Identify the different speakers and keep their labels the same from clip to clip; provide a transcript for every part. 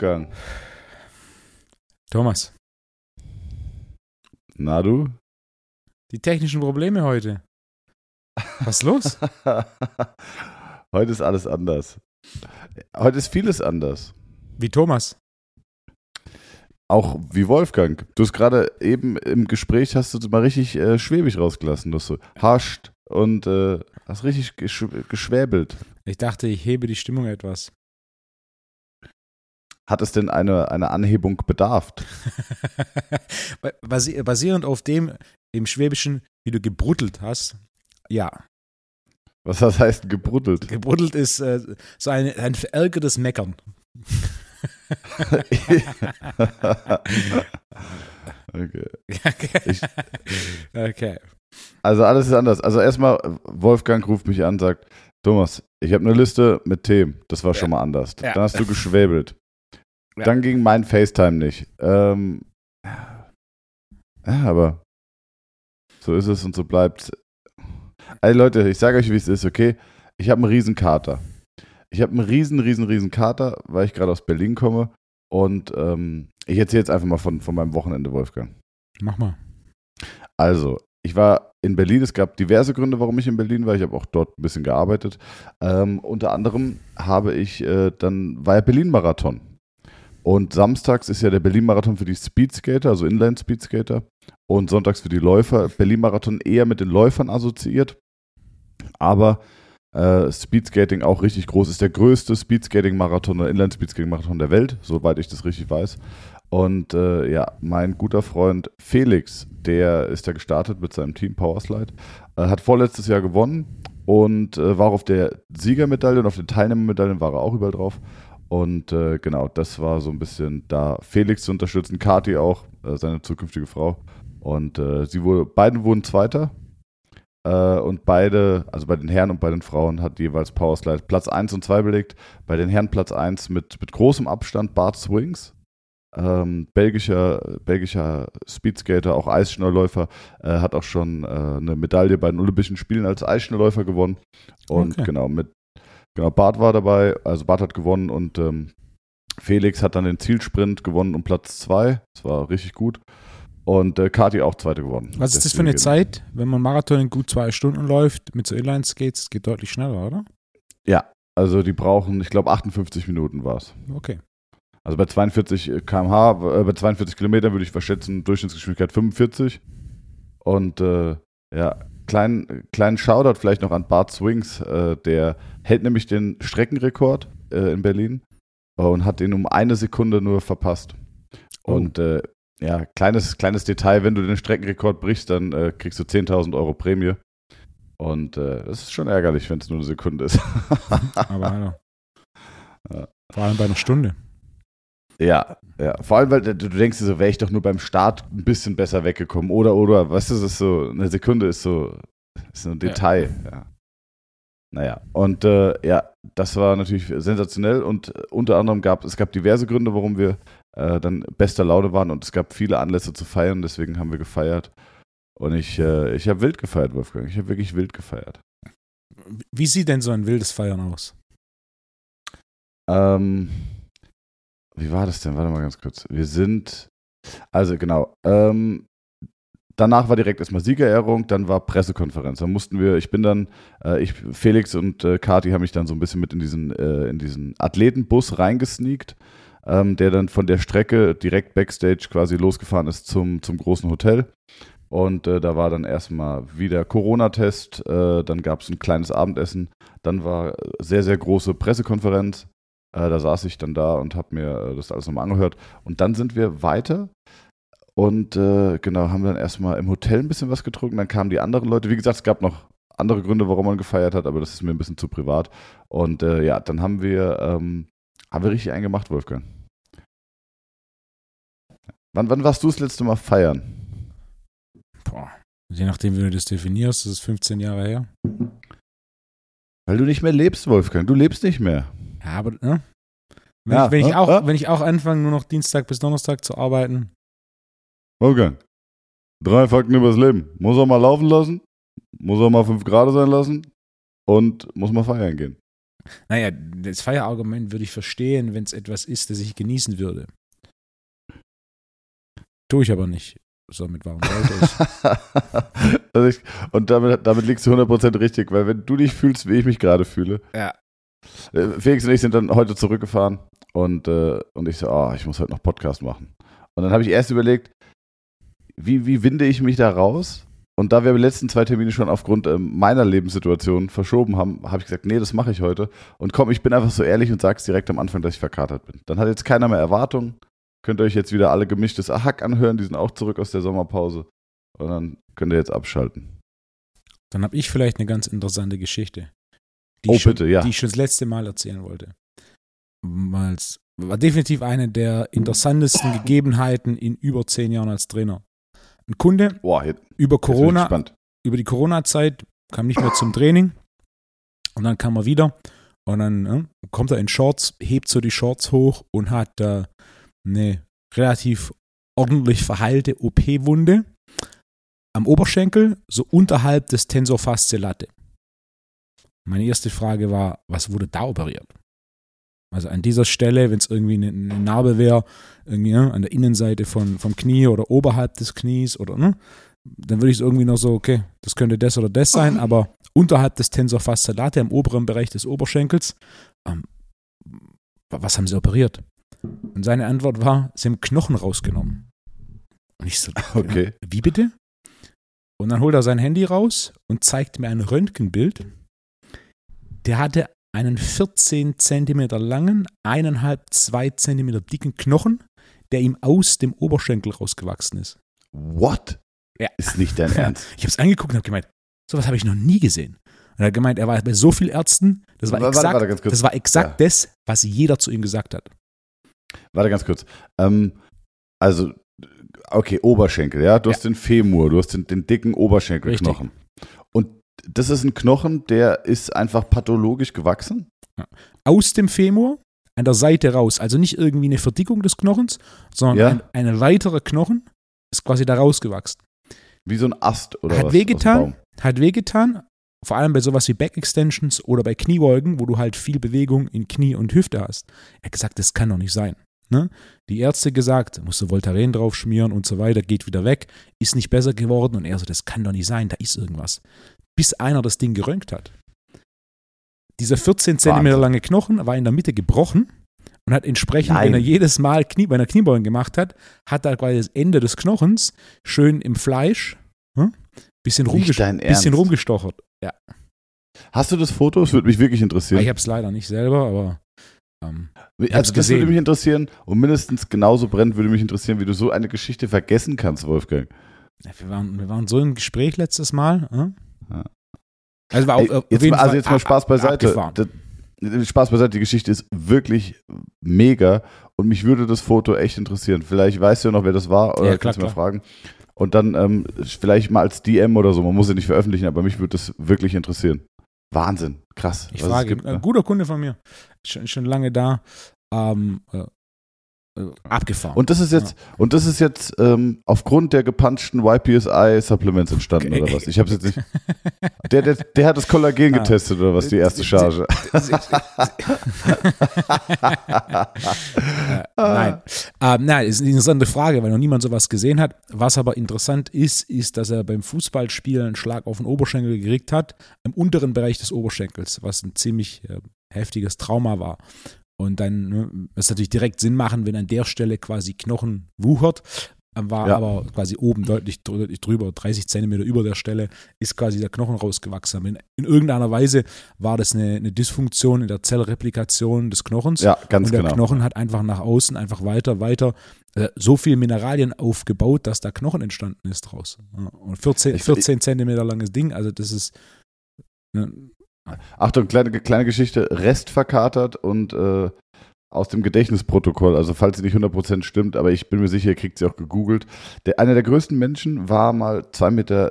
Speaker 1: Wolfgang.
Speaker 2: Thomas,
Speaker 1: Na du?
Speaker 2: die technischen Probleme heute. Was ist los?
Speaker 1: Heute ist alles anders. Heute ist vieles anders.
Speaker 2: Wie Thomas.
Speaker 1: Auch wie Wolfgang. Du hast gerade eben im Gespräch hast du mal richtig äh, schwäbig rausgelassen. Du hast so hascht und äh, hast richtig gesch geschwäbelt.
Speaker 2: Ich dachte, ich hebe die Stimmung etwas.
Speaker 1: Hat es denn eine, eine Anhebung bedarft?
Speaker 2: Basi- Basierend auf dem im Schwäbischen, wie du gebruddelt hast. Ja,
Speaker 1: Was das heißt gebruddelt?
Speaker 2: gebruddelt ist äh, so ein, ein verärgertes Meckern.
Speaker 1: okay.
Speaker 2: okay. okay.
Speaker 1: Also alles ist anders. Also erstmal, Wolfgang ruft mich an, sagt, Thomas, ich habe eine Liste mit Themen. Das war schon mal anders.
Speaker 2: Ja.
Speaker 1: Dann hast du geschwäbelt.
Speaker 2: Ja.
Speaker 1: Dann ging mein FaceTime nicht. Ähm, ja, aber so ist es und so bleibt Ey Leute, ich sage euch, wie es ist, okay? Ich habe einen riesen Kater. Ich habe einen riesen, riesen, riesen Kater, weil ich gerade aus Berlin komme. Und ähm, ich erzähle jetzt einfach mal von, von meinem Wochenende, Wolfgang.
Speaker 2: Mach mal.
Speaker 1: Also, ich war in Berlin. Es gab diverse Gründe, warum ich in Berlin war. Ich habe auch dort ein bisschen gearbeitet. Ähm, unter anderem habe ich äh, dann war ja Berlin-Marathon. Und samstags ist ja der Berlin-Marathon für die Speedskater, also Inline-Speedskater. Und sonntags für die Läufer. Berlin-Marathon eher mit den Läufern assoziiert. Aber äh, Speedskating auch richtig groß. Ist der größte Speedskating-Marathon oder Inline-Speedskating-Marathon der Welt, soweit ich das richtig weiß. Und äh, ja, mein guter Freund Felix, der ist ja gestartet mit seinem Team Powerslide, äh, hat vorletztes Jahr gewonnen und äh, war auf der Siegermedaille und auf den Teilnehmermedaillen war er auch überall drauf. Und äh, genau, das war so ein bisschen da Felix zu unterstützen, Kati auch, äh, seine zukünftige Frau. Und äh, sie wurde, beiden wurden Zweiter. Äh, und beide, also bei den Herren und bei den Frauen, hat jeweils Powerslide Platz 1 und 2 belegt. Bei den Herren Platz 1 mit, mit großem Abstand Bart Swings. Ähm, belgischer, belgischer Speedskater, auch Eisschnellläufer, äh, hat auch schon äh, eine Medaille bei den Olympischen Spielen als Eisschnellläufer gewonnen. Und
Speaker 2: Okay.
Speaker 1: genau, mit genau, Bart war dabei, also Bart hat gewonnen und ähm, Felix hat dann den Zielsprint gewonnen um Platz 2. Das war richtig gut. Und äh, Kati auch zweite gewonnen.
Speaker 2: Was ist das für eine Zeit, wenn man Marathon in gut zwei Stunden läuft mit so Inline-Skates? Geht deutlich schneller, oder?
Speaker 1: Ja, also die brauchen, ich glaube, 58 Minuten war es.
Speaker 2: Okay.
Speaker 1: Also bei 42 km/h, äh, bei 42 Kilometern würde ich verschätzen, Durchschnittsgeschwindigkeit 45. Und äh, ja, kleinen, kleinen Shoutout vielleicht noch an Bart Swings, äh, der hält nämlich den Streckenrekord äh, in Berlin und hat den um eine Sekunde nur verpasst.
Speaker 2: Oh.
Speaker 1: Und äh, ja, kleines, kleines Detail, wenn du den Streckenrekord brichst, dann äh, kriegst du 10.000 Euro Prämie. Und äh, das ist schon ärgerlich, wenn es nur eine Sekunde ist.
Speaker 2: Aber hallo.
Speaker 1: Ja.
Speaker 2: Vor allem bei einer Stunde.
Speaker 1: Ja, ja. Vor allem, weil du, du denkst dir so, wäre ich doch nur beim Start ein bisschen besser weggekommen. Oder, oder, weißt du, das ist so, eine Sekunde ist so, ist so ein Detail. Ja. Naja, und äh, ja, das war natürlich sensationell und äh, unter anderem gab es gab diverse Gründe, warum wir äh, dann bester Laune waren und es gab viele Anlässe zu feiern, deswegen haben wir gefeiert. Und ich, äh, ich habe wild gefeiert, Wolfgang. Ich habe wirklich wild gefeiert.
Speaker 2: Wie sieht denn so ein wildes Feiern aus?
Speaker 1: Ähm, wie war das denn? Warte mal ganz kurz. Wir sind, also genau, ähm, danach war direkt erstmal Siegerehrung, dann war Pressekonferenz. Dann mussten wir, ich bin dann, äh, ich, Felix und äh, Kati haben mich dann so ein bisschen mit in diesen, äh, in diesen Athletenbus reingesneakt, ähm, der dann von der Strecke direkt Backstage quasi losgefahren ist zum, zum großen Hotel. Und äh, da war dann erstmal wieder Corona-Test, äh, dann gab es ein kleines Abendessen, dann war sehr, sehr große Pressekonferenz. Äh, da saß ich dann da und habe mir äh, das alles nochmal angehört. Und dann sind wir weiter und äh, genau, haben dann erstmal im Hotel ein bisschen was getrunken. Dann kamen die anderen Leute. Wie gesagt, es gab noch andere Gründe, warum man gefeiert hat, aber das ist mir ein bisschen zu privat. Und äh, ja, dann haben wir, ähm, haben wir richtig eingemacht, Wolfgang. Wann, wann warst du das letzte Mal feiern?
Speaker 2: Boah. Je nachdem, wie du das definierst, das ist 15 Jahre her.
Speaker 1: Weil du nicht mehr lebst, Wolfgang. Du lebst nicht mehr.
Speaker 2: Ja, aber, ne? Wenn,
Speaker 1: Ja,
Speaker 2: ich, wenn, ich
Speaker 1: ja,
Speaker 2: auch,
Speaker 1: ja.
Speaker 2: wenn ich auch anfange, nur noch Dienstag bis Donnerstag zu arbeiten,
Speaker 1: Wolfgang, drei Fakten übers Leben. Muss er mal laufen lassen, muss er mal fünf Grad sein lassen und muss mal feiern gehen.
Speaker 2: Naja, das Feierargument würde ich verstehen, wenn es etwas ist, das ich genießen würde. Tue ich aber nicht. Somit warum sollte ich?
Speaker 1: also ich und damit, damit liegst du 100% richtig, weil wenn du dich fühlst, wie ich mich gerade fühle.
Speaker 2: Ja.
Speaker 1: Äh, Felix und ich sind dann heute zurückgefahren und, äh, und ich so, oh, ich muss heute noch Podcast machen. Und dann habe ich erst überlegt, wie, wie winde ich mich da raus? Und da wir die letzten zwei Termine schon aufgrund äh, meiner Lebenssituation verschoben haben, habe ich gesagt, nee, das mache ich heute. Und komm, ich bin einfach so ehrlich und sage es direkt am Anfang, dass ich verkatert bin. Dann hat jetzt keiner mehr Erwartungen. Könnt ihr euch jetzt wieder alle gemischtes Ahack anhören, die sind auch zurück aus der Sommerpause. Und dann könnt ihr jetzt abschalten.
Speaker 2: Dann habe ich vielleicht eine ganz interessante Geschichte. Die
Speaker 1: Oh,
Speaker 2: ich schon,
Speaker 1: bitte, ja.
Speaker 2: Die ich schon das letzte Mal erzählen wollte. War definitiv eine der interessantesten Gegebenheiten in über zehn Jahren als Trainer. Ein Kunde
Speaker 1: Boah, jetzt,
Speaker 2: über Corona, über die Corona-Zeit kam nicht mehr zum Training und dann kam er wieder und dann äh, kommt er in Shorts, hebt so die Shorts hoch und hat äh, eine relativ ordentlich verheilte OP-Wunde am Oberschenkel, so unterhalb des Tensor. Meine erste Frage war, was wurde da operiert? Also an dieser Stelle, wenn es irgendwie eine, eine Narbe wäre, irgendwie ne, an der Innenseite von, vom Knie oder oberhalb des Knies oder ne, dann würde ich es irgendwie noch so, okay, das könnte das oder das sein, aber unterhalb des Tensor fasciolate, im oberen Bereich des Oberschenkels, ähm, was haben sie operiert? Und seine Antwort war, sie haben Knochen rausgenommen. Und ich so,
Speaker 1: Okay.
Speaker 2: wie bitte? Und dann holt er sein Handy raus und zeigt mir ein Röntgenbild. Der hatte einen 14 Zentimeter langen, eineinhalb, zwei Zentimeter dicken Knochen, der ihm aus dem Oberschenkel rausgewachsen ist.
Speaker 1: What?
Speaker 2: Ja.
Speaker 1: Ist nicht dein Ernst.
Speaker 2: Ich habe es angeguckt und habe gemeint, sowas habe ich noch nie gesehen. Und er hat gemeint, er war bei so vielen Ärzten, das war
Speaker 1: Warte,
Speaker 2: exakt,
Speaker 1: warte, kurz.
Speaker 2: das, war exakt das, was jeder zu ihm gesagt hat.
Speaker 1: Warte ganz kurz. Ähm, also, okay, Oberschenkel, ja. Du hast den Femur, du hast den, den dicken Oberschenkelknochen. Das ist ein Knochen, der ist einfach pathologisch gewachsen.
Speaker 2: Aus dem Femur, an der Seite raus. Also nicht irgendwie eine Verdickung des Knochens, sondern
Speaker 1: Ja.
Speaker 2: ein, ein weiterer Knochen ist quasi da rausgewachsen.
Speaker 1: Wie so ein Ast oder
Speaker 2: Hat
Speaker 1: was.
Speaker 2: wehgetan. Hat wehgetan, vor allem bei sowas wie Back-Extensions oder bei Kniebeugen, wo du halt viel Bewegung in Knie und Hüfte hast. Er hat gesagt, das kann doch nicht sein. Ne? Die Ärzte gesagt, musst du Voltaren drauf schmieren und so weiter, geht wieder weg, ist nicht besser geworden und er so, das kann doch nicht sein, da ist irgendwas. Bis einer das Ding geröntgt hat. Dieser 14 Zentimeter
Speaker 1: Wahnsinn.
Speaker 2: lange Knochen war in der Mitte gebrochen und hat entsprechend,
Speaker 1: Nein.
Speaker 2: wenn er jedes Mal Knie, bei einer Kniebeugen gemacht hat, hat er quasi das Ende des Knochens schön im Fleisch, hm? bisschen,
Speaker 1: Nicht
Speaker 2: rumges
Speaker 1: dein
Speaker 2: bisschen rumgestochert. Ja,
Speaker 1: Hast du das Foto? Das würde mich wirklich interessieren.
Speaker 2: ich habe es leider nicht selber, aber ähm,
Speaker 1: also das würde mich interessieren und mindestens genauso brennend würde mich interessieren, wie du so eine Geschichte vergessen kannst, Wolfgang.
Speaker 2: ja, wir, waren, wir waren so im Gespräch letztes Mal. Hm?
Speaker 1: Ja.
Speaker 2: Also war auf, auf
Speaker 1: jetzt
Speaker 2: jeden
Speaker 1: mal, also
Speaker 2: Fall
Speaker 1: jetzt mal Spaß beiseite. Das, Spaß beiseite, die Geschichte ist wirklich mega und mich würde das Foto echt interessieren. Vielleicht weißt du ja noch, wer das war oder
Speaker 2: Ja,
Speaker 1: kannst du mal fragen. Und dann ähm, vielleicht mal als DM oder so, man muss ja nicht veröffentlichen, aber mich würde das wirklich interessieren. Wahnsinn, krass.
Speaker 2: Ich frage,
Speaker 1: gibt,
Speaker 2: ein
Speaker 1: ne?
Speaker 2: guter Kunde von mir, schon, schon lange da, ähm, äh, äh, abgefahren.
Speaker 1: Und das ist jetzt, und das ist jetzt ähm, aufgrund der gepanschten YPSI-Supplements entstanden,
Speaker 2: Okay.
Speaker 1: oder was? Ich habe jetzt nicht. Der, der, der hat das Kollagen
Speaker 2: Ah.
Speaker 1: getestet, oder was, die erste Charge.
Speaker 2: Äh, nein. Ähm, nein, ist eine interessante Frage, weil noch niemand sowas gesehen hat. Was aber interessant ist, ist, dass er beim Fußballspielen einen Schlag auf den Oberschenkel gekriegt hat, im unteren Bereich des Oberschenkels, was ein ziemlich äh, heftiges Trauma war. Und dann, ne, das natürlich direkt Sinn machen, wenn an der Stelle quasi Knochen wuchert, äh, war
Speaker 1: Ja.
Speaker 2: aber quasi oben deutlich, deutlich drüber, 30 Zentimeter über der Stelle, ist quasi der Knochen rausgewachsen. In, in irgendeiner Weise war das eine, eine Dysfunktion in der Zellreplikation des Knochens.
Speaker 1: Ja, ganz
Speaker 2: Und der
Speaker 1: genau.
Speaker 2: Knochen hat einfach nach außen einfach weiter, weiter äh, so viel Mineralien aufgebaut, dass da Knochen entstanden ist draus. Und 14,
Speaker 1: Ich-
Speaker 2: 14 Zentimeter langes Ding, also das ist ne,
Speaker 1: Achtung, kleine, kleine Geschichte, Rest verkatert und äh, aus dem Gedächtnisprotokoll, also falls sie nicht 100% stimmt, aber ich bin mir sicher, ihr kriegt sie auch gegoogelt. Der, einer der größten Menschen war mal 2,70 Meter,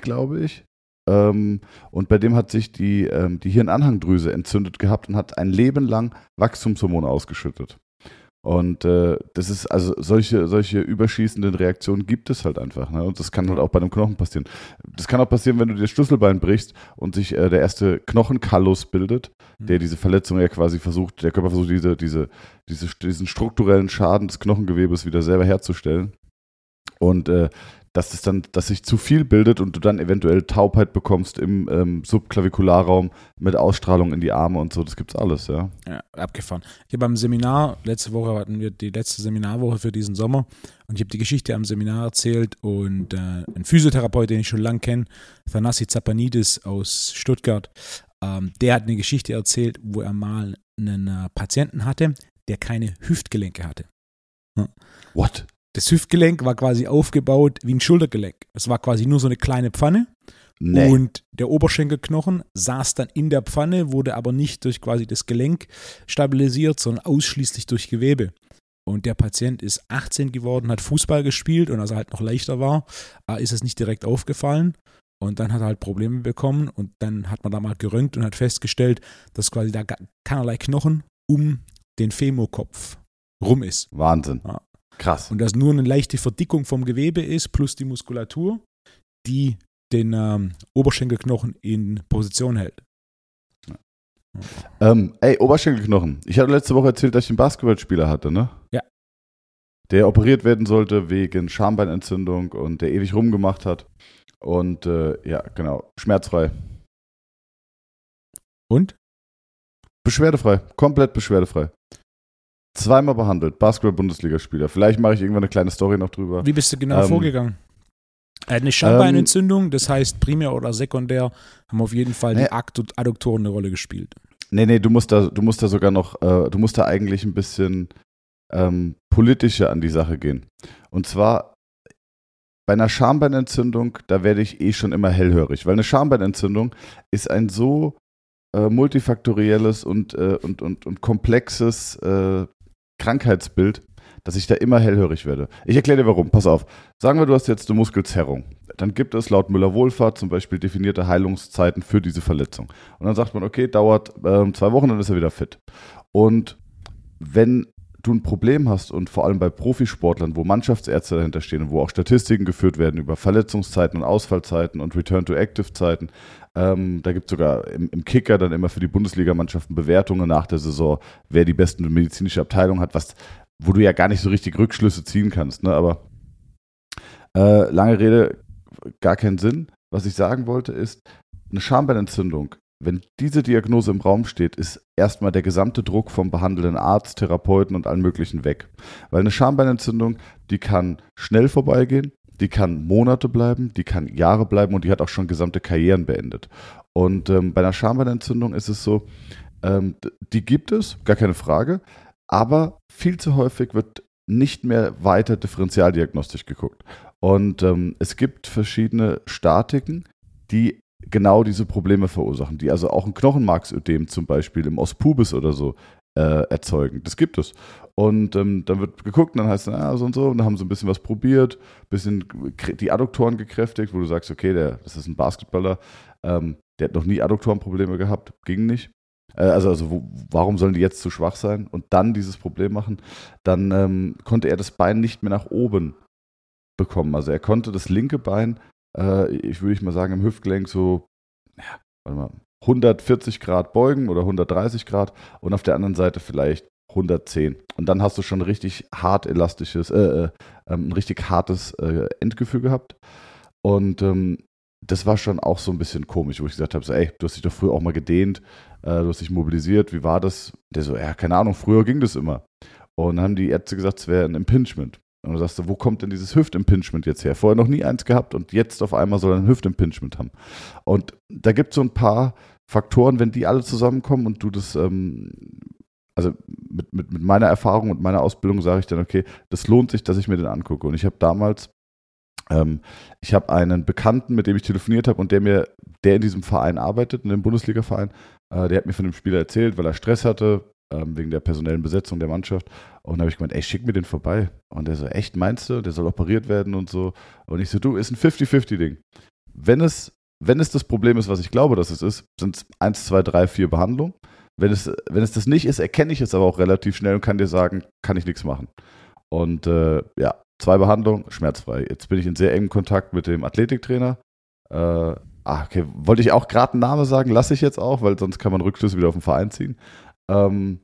Speaker 1: glaube ich. Ähm, und bei dem hat sich die, ähm, die Hirnanhangdrüse entzündet gehabt und hat ein Leben lang Wachstumshormone ausgeschüttet. Und äh, das ist, also solche, solche überschießenden Reaktionen gibt es halt einfach. Ne? Und das kann halt auch bei einem Knochen passieren. Das kann auch passieren, wenn du dir das Schlüsselbein brichst und sich äh, der erste Knochenkallus bildet. der diese Verletzung ja quasi versucht, der Körper versucht, diese, diese, diese, diesen strukturellen Schaden des Knochengewebes wieder selber herzustellen. Und äh, dass es dann, dass sich zu viel bildet und du dann eventuell Taubheit bekommst im ähm, Subklavikularraum mit Ausstrahlung in die Arme und so, das gibt's alles, ja.
Speaker 2: Ja, abgefahren. Ich habe beim Seminar, letzte Woche hatten wir die letzte Seminarwoche für diesen Sommer und ich habe die Geschichte am Seminar erzählt und äh, ein Physiotherapeut, den ich schon lange kenne, Thanassi Zapanidis aus Stuttgart, ähm, der hat eine Geschichte erzählt, wo er mal einen äh, Patienten hatte, der keine Hüftgelenke hatte.
Speaker 1: What?
Speaker 2: Das Hüftgelenk war quasi aufgebaut wie ein Schultergelenk. Es war quasi nur so eine kleine Pfanne.
Speaker 1: Nee.
Speaker 2: Und der Oberschenkelknochen saß dann in der Pfanne, wurde aber nicht durch quasi das Gelenk stabilisiert, sondern ausschließlich durch Gewebe. Und der Patient ist 18 geworden, hat Fußball gespielt und als er halt noch leichter war, äh, ist es nicht direkt aufgefallen. Und dann hat er halt Probleme bekommen und dann hat man da mal geröntgt und hat festgestellt, dass quasi da keinerlei Knochen um den Femurkopf rum ist.
Speaker 1: Wahnsinn.
Speaker 2: Ja.
Speaker 1: Krass.
Speaker 2: Und dass nur eine leichte Verdickung vom Gewebe ist, plus die Muskulatur, die den ähm, Oberschenkelknochen in Position hält.
Speaker 1: Ähm, ey, Oberschenkelknochen. Ich hatte letzte Woche erzählt, dass ich einen Basketballspieler hatte, ne?
Speaker 2: Ja.
Speaker 1: Der operiert werden sollte wegen Schambeinentzündung und der ewig rumgemacht hat. Und äh, ja, genau, schmerzfrei.
Speaker 2: Und?
Speaker 1: Beschwerdefrei, komplett beschwerdefrei. Zweimal behandelt, Basketball-Bundesligaspieler. Vielleicht mache ich irgendwann eine kleine Story noch drüber.
Speaker 2: Wie bist du genau
Speaker 1: Ähm,
Speaker 2: vorgegangen? Er hat eine Schambeinentzündung, das heißt primär oder sekundär haben auf jeden Fall die
Speaker 1: Nee.
Speaker 2: Addu- Adduktoren eine Rolle gespielt.
Speaker 1: Nee, nee, du musst da, du musst da sogar noch, äh, du musst da eigentlich ein bisschen ähm, politischer an die Sache gehen. Und zwar bei einer Schambeinentzündung, da werde ich eh schon immer hellhörig, weil eine Schambeinentzündung ist ein so äh, multifaktorielles und, äh, und, und, und komplexes äh, Krankheitsbild, dass ich da immer hellhörig werde. Ich erkläre dir warum. Pass auf. Sagen wir, du hast jetzt eine Muskelzerrung. Dann gibt es laut Müller-Wohlfahrt zum Beispiel definierte Heilungszeiten für diese Verletzung. Und dann sagt man, okay, dauert ähm, zwei Wochen, dann ist er wieder fit. Und wenn du ein Problem hast und vor allem bei Profisportlern, wo Mannschaftsärzte dahinter stehen und wo auch Statistiken geführt werden über Verletzungszeiten und Ausfallzeiten und Return-to-Active-Zeiten, ähm, da gibt es sogar im, im Kicker dann immer für die Bundesligamannschaften Bewertungen nach der Saison, wer die besten medizinische Abteilung hat, was, wo du ja gar nicht so richtig Rückschlüsse ziehen kannst. Ne? Aber äh, lange Rede, gar keinen Sinn. Was ich sagen wollte ist, eine Schambeinentzündung, wenn diese Diagnose im Raum steht, ist erstmal der gesamte Druck vom behandelnden Arzt, Therapeuten und allen möglichen weg. Weil eine Schambeinentzündung, die kann schnell vorbeigehen, die kann Monate bleiben, die kann Jahre bleiben und die hat auch schon gesamte Karrieren beendet. Und ähm, bei einer Schambeinentzündung ist es so, ähm, die gibt es, gar keine Frage, aber viel zu häufig wird nicht mehr weiter differentialdiagnostisch geguckt. Und ähm, es gibt verschiedene Statiken, die genau diese Probleme verursachen, die also auch ein Knochenmarksödem zum Beispiel im Ospubis oder so äh, erzeugen. Das gibt es. Und ähm, dann wird geguckt und dann heißt es, ah, so und so, und dann haben sie ein bisschen was probiert, ein bisschen die Adduktoren gekräftigt, wo du sagst, okay, der, das ist ein Basketballer, ähm, der hat noch nie Adduktorenprobleme gehabt, ging nicht. Äh, also, also wo, warum sollen die jetzt zu schwach sein und dann dieses Problem machen? Dann ähm, konnte er das Bein nicht mehr nach oben bekommen. Also er konnte das linke Bein, äh, ich würde ich mal sagen, im Hüftgelenk so, ja, warte mal, 140 Grad beugen oder 130 Grad und auf der anderen Seite vielleicht 110. Und dann hast du schon richtig hart elastisches, äh, äh, ähm, ein richtig hartes äh, Endgefühl gehabt. Und ähm, das war schon auch so ein bisschen komisch, wo ich gesagt habe, so, ey, du hast dich doch früher auch mal gedehnt, äh, du hast dich mobilisiert, wie war das? Der so, ja, keine Ahnung, früher ging das immer. Und dann haben die Ärzte gesagt, es wäre ein Impingement. Und du sagst, wo kommt denn dieses Hüftimpingement jetzt her? Vorher noch nie eins gehabt und jetzt auf einmal soll er ein Hüftimpingement haben. Und da gibt es so ein paar Faktoren, wenn die alle zusammenkommen und du das, ähm, also mit, mit, mit meiner Erfahrung und meiner Ausbildung sage ich dann, okay, das lohnt sich, dass ich mir den angucke. Und ich habe damals, ähm, ich habe einen Bekannten, mit dem ich telefoniert habe und der mir, der in diesem Verein arbeitet, in dem Bundesliga-Verein, äh, der hat mir von dem Spieler erzählt, weil er Stress hatte, ähm, wegen der personellen Besetzung der Mannschaft. Und dann habe ich gemeint, ey, schick mir den vorbei. Und der so, echt, meinst du? Der soll operiert werden und so. Und ich so, du, ist ein 50-50-Ding. Wenn es, wenn es das Problem ist, was ich glaube, dass es ist, sind es 1, 2, 3, 4 Behandlungen. Wenn es, wenn es das nicht ist, erkenne ich es aber auch relativ schnell und kann dir sagen, kann ich nichts machen. Und äh, ja, zwei Behandlungen, schmerzfrei. Jetzt bin ich in sehr engem Kontakt mit dem Athletiktrainer. Äh, ah, okay, wollte ich auch gerade einen Namen sagen, lasse ich jetzt auch, weil sonst kann man Rückschlüsse wieder auf den Verein ziehen. Ähm,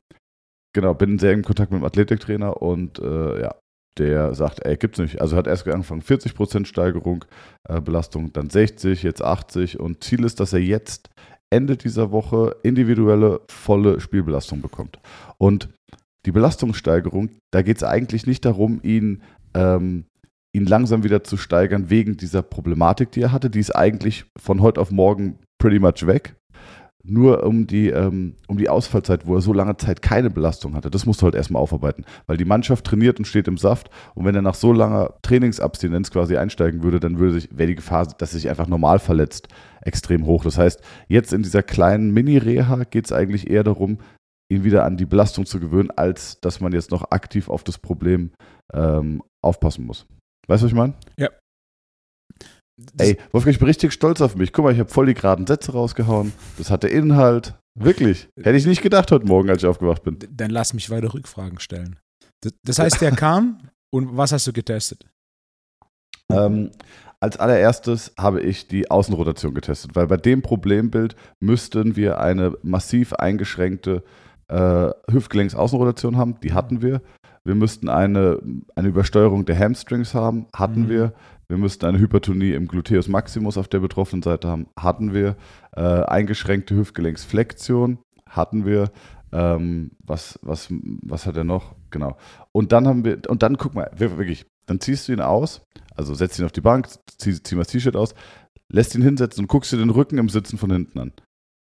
Speaker 1: genau, bin sehr in Kontakt mit dem Athletiktrainer und äh, ja, der sagt, ey, gibt's nicht. Also hat erst angefangen 40% Steigerung, äh, Belastung, dann 60, jetzt 80 und Ziel ist, dass er jetzt Ende dieser Woche individuelle volle Spielbelastung bekommt. Und die Belastungssteigerung, da geht es eigentlich nicht darum, ihn, ähm, ihn langsam wieder zu steigern wegen dieser Problematik, die er hatte. Die ist eigentlich von heute auf morgen pretty much weg nur um die, ähm, um die Ausfallzeit, wo er so lange Zeit keine Belastung hatte. Das musst du halt erstmal aufarbeiten, weil die Mannschaft trainiert und steht im Saft und wenn er nach so langer Trainingsabstinenz quasi einsteigen würde, dann würde sich, wäre die Gefahr, dass er sich einfach normal verletzt, extrem hoch. Das heißt, jetzt in dieser kleinen Mini-Reha geht es eigentlich eher darum, ihn wieder an die Belastung zu gewöhnen, als dass man jetzt noch aktiv auf das Problem ähm, aufpassen muss. Weißt du, was ich meine?
Speaker 2: Ja,
Speaker 1: Ey, Wolfgang, ich bin richtig stolz auf mich. Guck mal, ich habe voll die geraden Sätze rausgehauen. Das hatte Inhalt. Wirklich. Hätte ich nicht gedacht heute Morgen, als ich aufgewacht bin.
Speaker 2: Dann lass mich weiter Rückfragen stellen. Das heißt, der kam und was hast du getestet?
Speaker 1: Ähm, als allererstes habe ich die Außenrotation getestet, weil bei dem Problembild müssten wir eine massiv eingeschränkte äh, Hüftgelenksaußenrotation haben. Die hatten wir. Wir müssten eine, eine Übersteuerung der Hamstrings haben. Hatten mhm. wir. Wir müssten eine Hypertonie im Gluteus maximus auf der betroffenen Seite haben. Hatten wir. Äh, eingeschränkte Hüftgelenksflexion. Hatten wir. Ähm, was, was, was hat er noch? Genau. Und dann haben wir, und dann guck mal, wirklich, dann ziehst du ihn aus, also setzt ihn auf die Bank, zieh, zieh mal das T-Shirt aus, lässt ihn hinsetzen und guckst dir den Rücken im Sitzen von hinten an.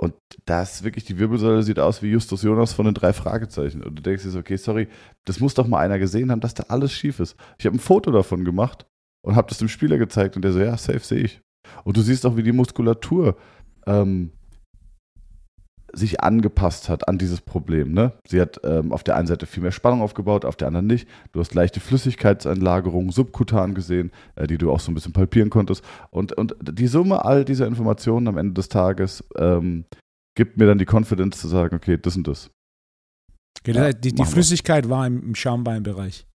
Speaker 1: Und das wirklich, die Wirbelsäule sieht aus wie Justus Jonas von den drei Fragezeichen. Und du denkst dir so, okay, sorry, das muss doch mal einer gesehen haben, dass da alles schief ist. Ich habe ein Foto davon gemacht und habe das dem Spieler gezeigt und der so, ja, safe sehe ich. Und du siehst auch, wie die Muskulatur ähm, sich angepasst hat an dieses Problem. Ne? Sie hat ähm, auf der einen Seite viel mehr Spannung aufgebaut, auf der anderen nicht. Du hast leichte Flüssigkeitsanlagerungen subkutan gesehen, äh, die du auch so ein bisschen palpieren konntest. Und, und die Summe all dieser Informationen am Ende des Tages ähm, gibt mir dann die Confidence zu sagen, okay, das und das.
Speaker 2: Okay, ja, die, die Flüssigkeit war im, im Schambeinbereich.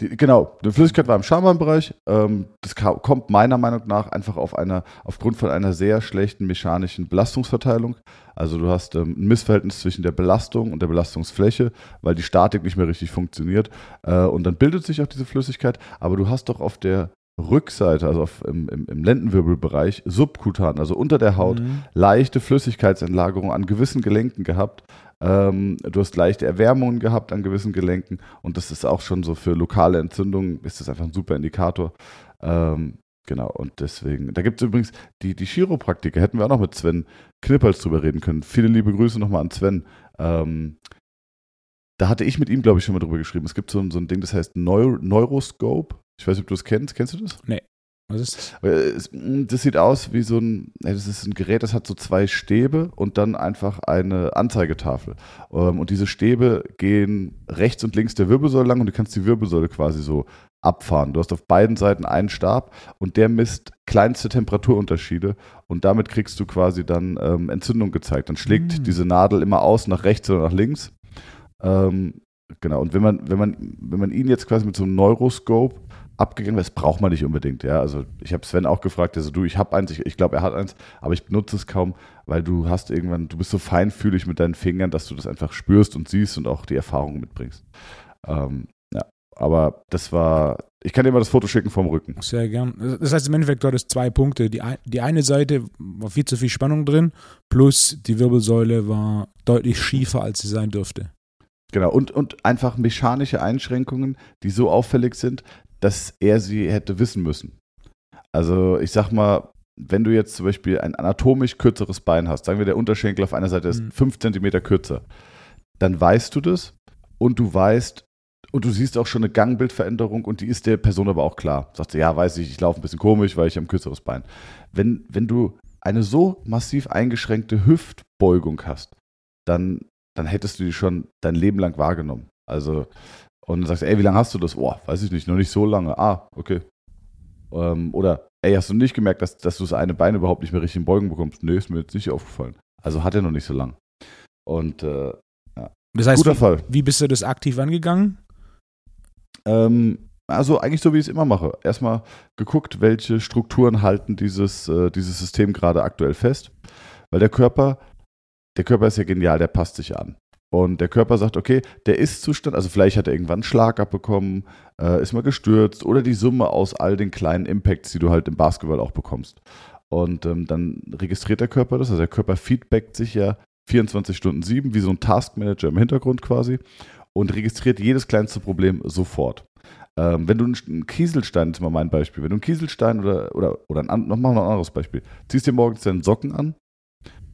Speaker 1: Die, genau, die Flüssigkeit war im Schambeinbereich. Ähm, das kommt meiner Meinung nach einfach auf einer, aufgrund von einer sehr schlechten mechanischen Belastungsverteilung. Also du hast ähm, ein Missverhältnis zwischen der Belastung und der Belastungsfläche, weil die Statik nicht mehr richtig funktioniert. Äh, und dann bildet sich auch diese Flüssigkeit. Aber du hast doch auf der Rückseite, also auf, im, im, im, Lendenwirbelbereich, subkutan, also unter der Haut, mhm. leichte Flüssigkeitsentlagerung an gewissen Gelenken gehabt, ähm, du hast leichte Erwärmungen gehabt an gewissen Gelenken und das ist auch schon so für lokale Entzündungen, ist das einfach ein super Indikator. Ähm, genau, und deswegen, da gibt es übrigens die, die Chiropraktiker, hätten wir auch noch mit Sven Knippels drüber reden können. Viele liebe Grüße nochmal an Sven. Ähm, da hatte ich mit ihm, glaube ich, schon mal drüber geschrieben. Es gibt so, so ein Ding, das heißt Neu Neuroscope. Ich weiß nicht, ob du das kennst. Kennst du das?
Speaker 2: Nee. Was ist das?
Speaker 1: Hm, das sieht aus wie so ein, das ist ein Gerät, das hat so zwei Stäbe und dann einfach eine Anzeigetafel. Ähm, und diese Stäbe gehen rechts und links der Wirbelsäule lang und du kannst die Wirbelsäule quasi so abfahren. Du hast auf beiden Seiten einen Stab und der misst kleinste Temperaturunterschiede und damit kriegst du quasi dann ähm, Entzündung gezeigt. Dann schlägt mhm. diese Nadel immer aus nach rechts oder nach links. Ähm, genau. Und wenn man, wenn man, wenn man ihn jetzt quasi mit so einem Neuroscope abgegangen das braucht man nicht unbedingt. Ja, also ich habe Sven auch gefragt, also du, ich habe eins, ich, ich glaube, er hat eins, aber ich benutze es kaum, weil du hast irgendwann, du bist so feinfühlig mit deinen Fingern, dass du das einfach spürst und siehst und auch die Erfahrung mitbringst. Ähm, ja, aber das war, ich kann dir mal das Foto schicken vom Rücken.
Speaker 2: Sehr gern. Das heißt im Endeffekt, du hattest zwei Punkte. Die, die eine Seite war viel zu viel Spannung drin, plus die Wirbelsäule war deutlich schiefer, als sie sein dürfte.
Speaker 1: Genau, und, und einfach mechanische Einschränkungen, die so auffällig sind, dass er sie hätte wissen müssen. Also ich sag mal, wenn du jetzt zum Beispiel ein anatomisch kürzeres Bein hast, sagen wir, der Unterschenkel auf einer Seite ist mhm. 5 cm kürzer, dann weißt du das und du weißt, und du siehst auch schon eine Gangbildveränderung und die ist der Person aber auch klar. Sagst du, ja, weiß ich, ich laufe ein bisschen komisch, weil ich habe ein kürzeres Bein. Wenn, wenn du eine so massiv eingeschränkte Hüftbeugung hast, dann, dann hättest du die schon dein Leben lang wahrgenommen. Also und dann sagst du, ey, wie lange hast du das? Boah, weiß ich nicht, noch nicht so lange. Ah, okay. Ähm, oder, ey, hast du nicht gemerkt, dass, dass du das eine Bein überhaupt nicht mehr richtig in Beugen bekommst? Nee, ist mir jetzt nicht aufgefallen. Also hat er noch nicht so lang. Und, äh, ja.
Speaker 2: Das heißt, Guter wie, Fall. wie bist du das aktiv angegangen?
Speaker 1: Ähm, Also eigentlich so, wie ich es immer mache. Erstmal geguckt, welche Strukturen halten dieses, äh, dieses System gerade aktuell fest. Weil der Körper, der Körper ist ja genial, der passt sich an. Und der Körper sagt, okay, der Ist-Zustand, also vielleicht hat er irgendwann einen Schlag abbekommen, äh, ist mal gestürzt oder die Summe aus all den kleinen Impacts, die du halt im Basketball auch bekommst. Und ähm, dann registriert der Körper das, also der Körper feedbackt sich ja 24 Stunden 7, wie so ein Taskmanager im Hintergrund quasi und registriert jedes kleinste Problem sofort. Ähm, wenn du einen Kieselstein, das ist mal mein Beispiel, wenn du einen Kieselstein oder, oder, oder ein, noch mal ein anderes Beispiel, ziehst dir morgens deinen Socken an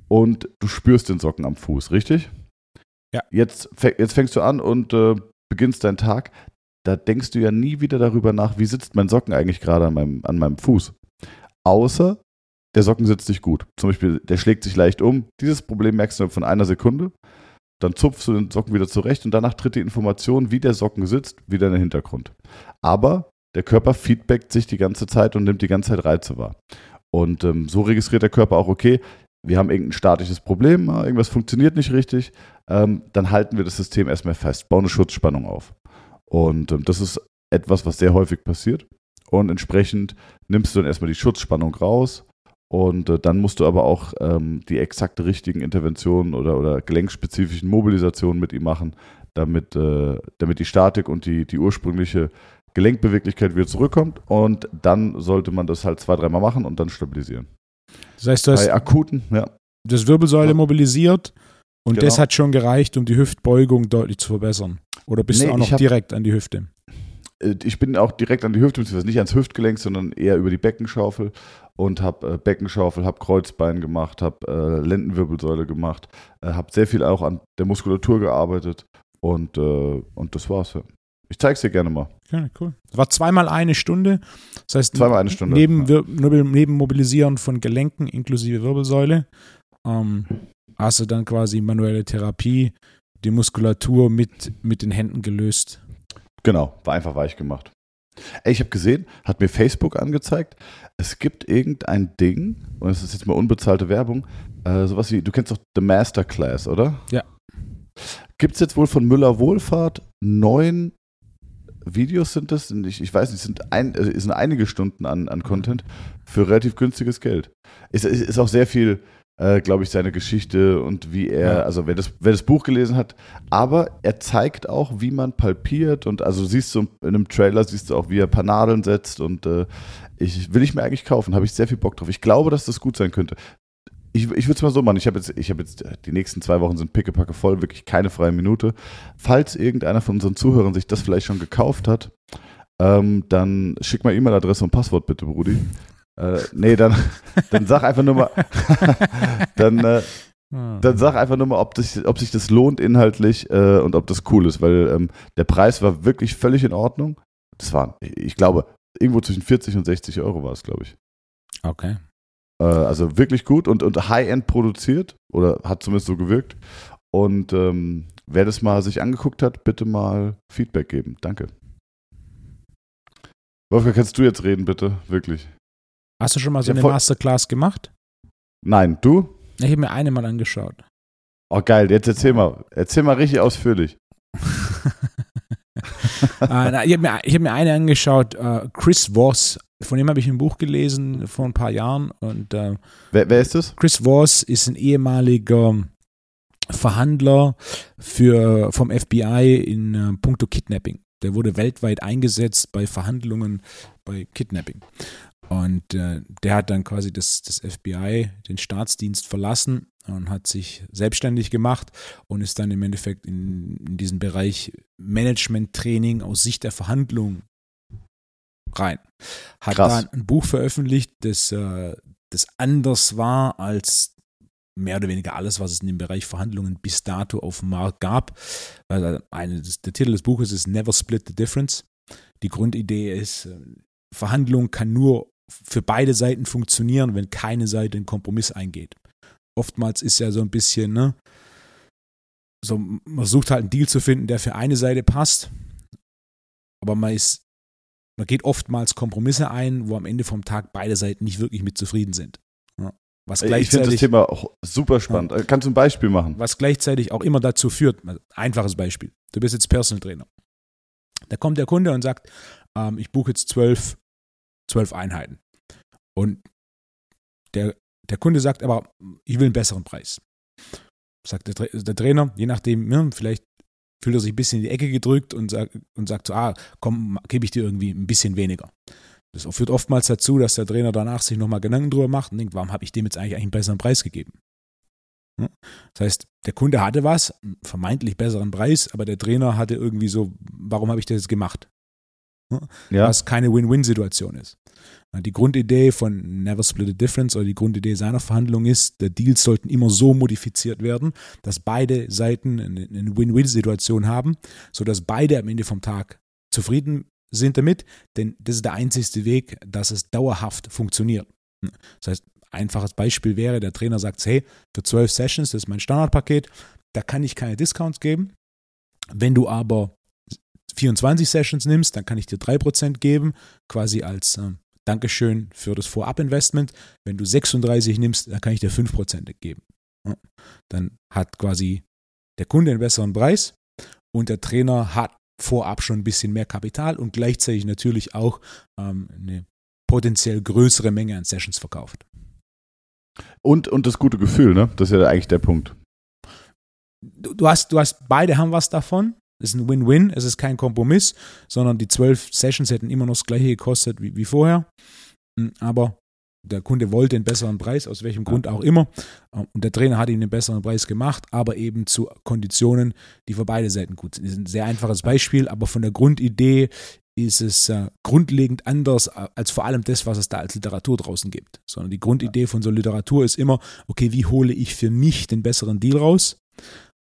Speaker 1: und du spürst den Socken am Fuß, richtig?
Speaker 2: Ja.
Speaker 1: Jetzt, jetzt fängst du an und äh, beginnst deinen Tag. Da denkst du ja nie wieder darüber nach, wie sitzt mein Socken eigentlich gerade an meinem, an meinem Fuß. Außer der Socken sitzt nicht gut. Zum Beispiel, der schlägt sich leicht um. Dieses Problem merkst du von einer Sekunde. Dann zupfst du den Socken wieder zurecht und danach tritt die Information, wie der Socken sitzt, wieder in den Hintergrund. Aber der Körper feedbackt sich die ganze Zeit und nimmt die ganze Zeit Reize wahr. Und ähm, so registriert der Körper auch, okay, wir haben irgendein statisches Problem, irgendwas funktioniert nicht richtig, ähm, dann halten wir das System erstmal fest, bauen eine Schutzspannung auf. Und ähm, das ist etwas, was sehr häufig passiert. Und entsprechend nimmst du dann erstmal die Schutzspannung raus und äh, dann musst du aber auch ähm, die exakte richtigen Interventionen oder, oder gelenkspezifischen Mobilisationen mit ihm machen, damit, äh, damit die Statik und die, die ursprüngliche Gelenkbeweglichkeit wieder zurückkommt. Und dann sollte man das halt zwei, dreimal machen und dann stabilisieren.
Speaker 2: Das heißt, du hast
Speaker 1: Bei akuten, ja.
Speaker 2: das Wirbelsäule
Speaker 1: Ja.
Speaker 2: mobilisiert und
Speaker 1: Genau.
Speaker 2: das hat schon gereicht, um die Hüftbeugung deutlich zu verbessern. Oder bist
Speaker 1: Nee,
Speaker 2: du auch noch direkt an die Hüfte?
Speaker 1: Äh, Ich bin auch direkt an die Hüfte, beziehungsweise nicht ans Hüftgelenk, sondern eher über die Beckenschaufel und habe äh, Beckenschaufel, habe Kreuzbein gemacht, habe äh, Lendenwirbelsäule gemacht, äh, habe sehr viel auch an der Muskulatur gearbeitet und, äh, und das war's. Ja. Ich zeig's dir gerne mal.
Speaker 2: Ja, cool. Das war zweimal eine Stunde. Das heißt,
Speaker 1: Zweimal eine Stunde.
Speaker 2: Neben, Wir- neben Mobilisieren von Gelenken inklusive Wirbelsäule ähm, hast du dann quasi manuelle Therapie, die Muskulatur mit, mit den Händen gelöst.
Speaker 1: Genau, war einfach weich gemacht. Ey, ich habe gesehen, hat mir Facebook angezeigt, es gibt irgendein Ding, und es ist jetzt mal unbezahlte Werbung, äh, sowas wie, du kennst doch The Masterclass, oder?
Speaker 2: Ja.
Speaker 1: Gibt es jetzt wohl von Müller Wohlfahrt neun Videos sind das? Ich, ich weiß nicht, es sind, ein, sind einige Stunden an, an Content für relativ günstiges Geld. Es ist, ist auch sehr viel, äh, glaube ich, seine Geschichte und wie er,
Speaker 2: Ja.
Speaker 1: also wer das, wer das Buch gelesen hat, aber er zeigt auch, wie man palpiert und also siehst du in einem Trailer, siehst du auch, wie er ein paar Nadeln setzt und äh, ich will ich mir eigentlich kaufen, habe ich sehr viel Bock drauf. Ich glaube, dass das gut sein könnte. Ich, ich würde es mal so machen, ich habe jetzt, ich habe jetzt, äh, die nächsten zwei Wochen sind pickepacke voll, wirklich keine freie Minute. Falls irgendeiner von unseren Zuhörern sich das vielleicht schon gekauft hat, ähm, dann schick mal E-Mail-Adresse und Passwort bitte, Brudi. Äh, nee, dann, dann sag einfach nur mal, dann, äh,
Speaker 2: Ah.
Speaker 1: dann sag einfach nur mal, ob, das, ob sich das lohnt inhaltlich äh, und ob das cool ist, weil ähm, der Preis war wirklich völlig in Ordnung. Das waren, ich glaube, irgendwo zwischen 40 und 60 Euro war es, glaube ich.
Speaker 2: Okay.
Speaker 1: Äh, also wirklich gut und, und High-End produziert oder hat zumindest so gewirkt. Und ähm, wer das mal sich angeguckt hat, bitte mal Feedback geben. Danke. Wolfgang, kannst du jetzt reden, bitte? Wirklich.
Speaker 2: Hast du schon mal so eine Masterclass gemacht?
Speaker 1: Nein, du?
Speaker 2: Ich habe mir eine mal angeschaut.
Speaker 1: Oh, geil. Jetzt erzähl mal. Erzähl mal richtig ausführlich.
Speaker 2: Ah, na, ich habe mir, ich hab mir eine angeschaut, äh, Chris Voss. Von dem habe ich ein Buch gelesen vor ein paar Jahren. Und äh,
Speaker 1: Wer, wer ist das?
Speaker 2: Chris Voss ist ein ehemaliger Verhandler für, vom FBI in äh, puncto Kidnapping. Der wurde weltweit eingesetzt bei Verhandlungen bei Kidnapping. Und äh, der hat dann quasi das, das FBI, den Staatsdienst verlassen und hat sich selbstständig gemacht und ist dann im Endeffekt in, in diesen Bereich Management-Training aus Sicht der Verhandlung rein. Hat
Speaker 1: Krass.
Speaker 2: dann ein Buch veröffentlicht, das, äh, das anders war als mehr oder weniger alles, was es in dem Bereich Verhandlungen bis dato auf dem Markt gab. Also eine, der Titel des Buches ist Never Split the Difference. Die Grundidee ist, äh, Verhandlung kann nur für beide Seiten funktionieren, wenn keine Seite einen Kompromiss eingeht. Oftmals ist ja so ein bisschen, ne, so, man sucht halt einen Deal zu finden, der für eine Seite passt, aber man ist, man geht oftmals Kompromisse ein, wo am Ende vom Tag beide Seiten nicht wirklich mit zufrieden sind. Ja. Was
Speaker 1: Ich finde das
Speaker 2: gleichzeitig,
Speaker 1: Thema auch super spannend. Äh, Kannst du ein Beispiel machen?
Speaker 2: was gleichzeitig auch immer dazu führt, einfaches Beispiel, du bist jetzt Personal Trainer. Da kommt der Kunde und sagt, ähm, ich buche jetzt zwölf, zwölf Einheiten. Und der, der Kunde sagt aber, ich will einen besseren Preis. Sagt der, der Trainer, je nachdem, ja, vielleicht fühlt er sich ein bisschen in die Ecke gedrückt und, sagt, und sagt so, ah, komm, gebe ich dir irgendwie ein bisschen weniger. Das führt oftmals dazu, dass der Trainer danach sich nochmal Gedanken drüber macht und denkt, warum habe ich dem jetzt eigentlich, einen besseren Preis gegeben? Das heißt, der Kunde hatte was, einen vermeintlich besseren Preis, aber der Trainer hatte irgendwie so, warum habe ich das jetzt gemacht? Ja. Was keine Win-Win-Situation ist. Die Grundidee von Never Split a Difference oder die Grundidee seiner Verhandlung ist, der Deals sollten immer so modifiziert werden, dass beide Seiten eine Win-Win-Situation haben, sodass beide am Ende vom Tag zufrieden sind damit, denn das ist der einzigste Weg, dass es dauerhaft funktioniert. Das heißt, einfaches Beispiel wäre, der Trainer sagt, hey, für 12 Sessions, das ist mein Standardpaket, da kann ich keine Discounts geben. Wenn du aber 24 Sessions nimmst, dann kann ich dir 3% geben, quasi als äh, Dankeschön für das Vorab-Investment. Wenn du 36 nimmst, dann kann ich dir 5% geben. Ja. Dann hat quasi der Kunde einen besseren Preis und der Trainer hat vorab schon ein bisschen mehr Kapital und gleichzeitig natürlich auch ähm, eine potenziell größere Menge an Sessions verkauft.
Speaker 1: Und, und das gute Gefühl, ne? Das ist ja eigentlich der Punkt.
Speaker 2: Du, du, hast, du hast, beide haben was davon. Es ist ein Win-Win, es ist kein Kompromiss, sondern die zwölf Sessions hätten immer noch das gleiche gekostet wie, wie vorher. Hm, aber der Kunde wollte einen besseren Preis, aus welchem Grund auch immer. Und der Trainer hat ihm einen besseren Preis gemacht, aber eben zu Konditionen, die für beide Seiten gut sind. Das ist ein sehr einfaches Beispiel, aber von der Grundidee ist es äh, grundlegend anders äh, als vor allem das, was es da als Literatur draußen gibt. Sondern die Grundidee von so Literatur ist immer, okay, wie hole ich für mich den besseren Deal raus,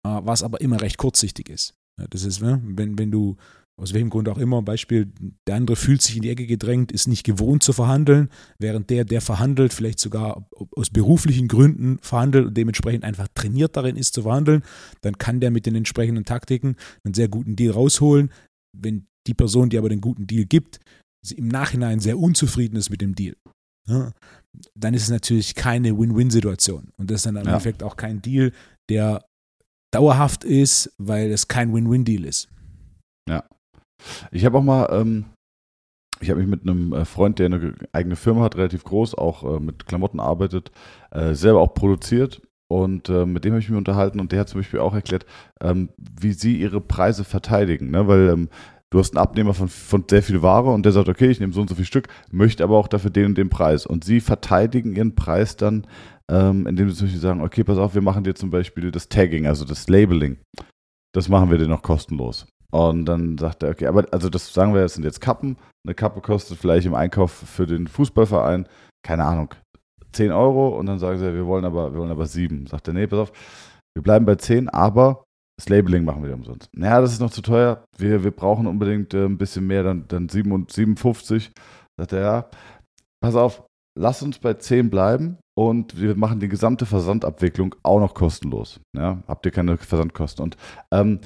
Speaker 2: äh, was aber immer recht kurzsichtig ist. Das ist, ne, wenn, wenn du aus welchem Grund auch immer, Beispiel, der andere fühlt sich in die Ecke gedrängt, ist nicht gewohnt zu verhandeln, während der, der verhandelt, vielleicht sogar aus beruflichen Gründen verhandelt und dementsprechend einfach trainiert darin ist zu verhandeln, dann kann der mit den entsprechenden Taktiken einen sehr guten Deal rausholen. Wenn die Person, die aber den guten Deal gibt, im Nachhinein sehr unzufrieden ist mit dem Deal, ja, dann ist es natürlich keine Win-Win-Situation. Und das ist dann im ja. Endeffekt auch kein Deal, der dauerhaft ist, weil es kein Win-Win-Deal ist.
Speaker 1: Ja. Ich habe auch mal, ähm, ich habe mich mit einem äh, Freund, der eine eigene Firma hat, relativ groß, auch äh, mit Klamotten arbeitet, äh, selber auch produziert. Und äh, mit dem habe ich mich unterhalten und der hat zum Beispiel auch erklärt, ähm, wie sie ihre Preise verteidigen. Ne? Weil ähm, du hast einen Abnehmer von, von sehr viel Ware und der sagt, okay, ich nehme so und so viel Stück, möchte aber auch dafür den und den Preis. Und sie verteidigen ihren Preis dann, ähm, indem sie zum Beispiel sagen, okay, pass auf, wir machen dir zum Beispiel das Tagging, also das Labeling. Das machen wir dir noch kostenlos. Und dann sagt er, okay, aber also das sagen wir, das sind jetzt Kappen. Eine Kappe kostet vielleicht im Einkauf für den Fußballverein, keine Ahnung, 10 Euro. Und dann sagen sie, wir wollen aber, wir wollen aber 7. Sagt er, nee, pass auf, wir bleiben bei 10, aber das Labeling machen wir umsonst. Naja, das ist noch zu teuer. Wir, wir brauchen unbedingt äh, ein bisschen mehr, dann, dann 57. Sagt er, ja, pass auf, lass uns bei 10 bleiben und wir machen die gesamte Versandabwicklung auch noch kostenlos. Ja, habt ihr keine Versandkosten. Und ähm,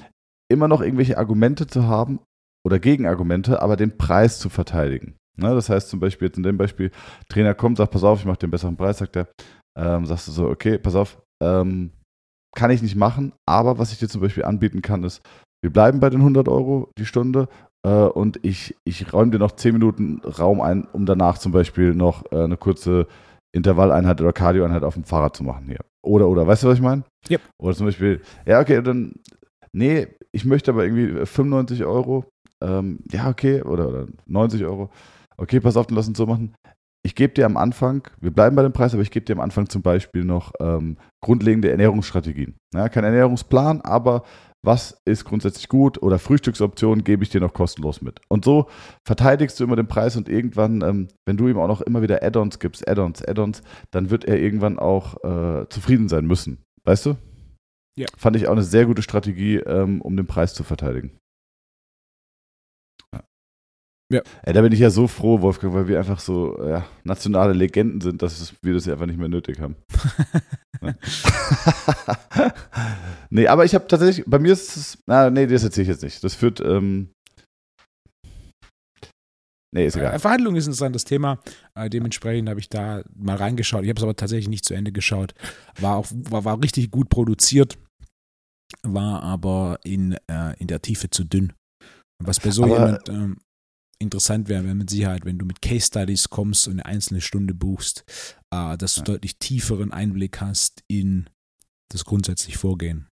Speaker 1: immer noch irgendwelche Argumente zu haben oder Gegenargumente, aber den Preis zu verteidigen. Ne, das heißt zum Beispiel jetzt in dem Beispiel, Trainer kommt, sagt, pass auf, ich mache den besseren Preis, sagt er, ähm, sagst du so, okay, pass auf, ähm, kann ich nicht machen, aber was ich dir zum Beispiel anbieten kann, ist, wir bleiben bei den 100 Euro die Stunde und ich, ich räume dir noch 10 Minuten Raum ein, um danach zum Beispiel noch äh, eine kurze Intervalleinheit oder Cardioeinheit auf dem Fahrrad zu machen hier. Oder, oder, weißt du, was ich meine?
Speaker 2: Yep.
Speaker 1: Oder zum Beispiel, ja, okay, dann, nee, ich möchte aber irgendwie 95 Euro. Ähm, ja, okay, oder, oder 90 Euro. Okay, pass auf, dann lass uns so machen ich gebe dir am Anfang, wir bleiben bei dem Preis, aber ich gebe dir am Anfang zum Beispiel noch ähm, grundlegende Ernährungsstrategien. Ja, kein Ernährungsplan, aber was ist grundsätzlich gut oder Frühstücksoptionen gebe ich dir noch kostenlos mit. Und so verteidigst du immer den Preis und irgendwann, ähm, wenn du ihm auch noch immer wieder Add-ons gibst, Add-ons, Add-ons, dann wird er irgendwann auch äh, zufrieden sein müssen. Weißt du?
Speaker 2: Ja.
Speaker 1: Fand ich auch eine sehr gute Strategie, ähm, um den Preis zu verteidigen. Ja. Ey, da bin ich ja so froh, Wolfgang, weil wir einfach so ja, nationale Legenden sind, dass wir das ja einfach nicht mehr nötig haben. nee, aber ich habe tatsächlich, bei mir ist es, na, nee, das erzähle ich jetzt nicht. Das führt, ähm, nee, ist egal.
Speaker 2: Äh, Verhandlung ist ein interessantes Thema. Äh, dementsprechend habe ich da mal reingeschaut. Ich habe es aber tatsächlich nicht zu Ende geschaut. War auch, war, war richtig gut produziert, war aber in, äh, in der Tiefe zu dünn. Was bei so
Speaker 1: Aber-
Speaker 2: jemand ähm, interessant wäre, wäre mit Sicherheit, wenn du mit Case Studies kommst und eine einzelne Stunde buchst, äh, dass du
Speaker 1: Ja.
Speaker 2: deutlich tieferen Einblick hast in das grundsätzliche Vorgehen.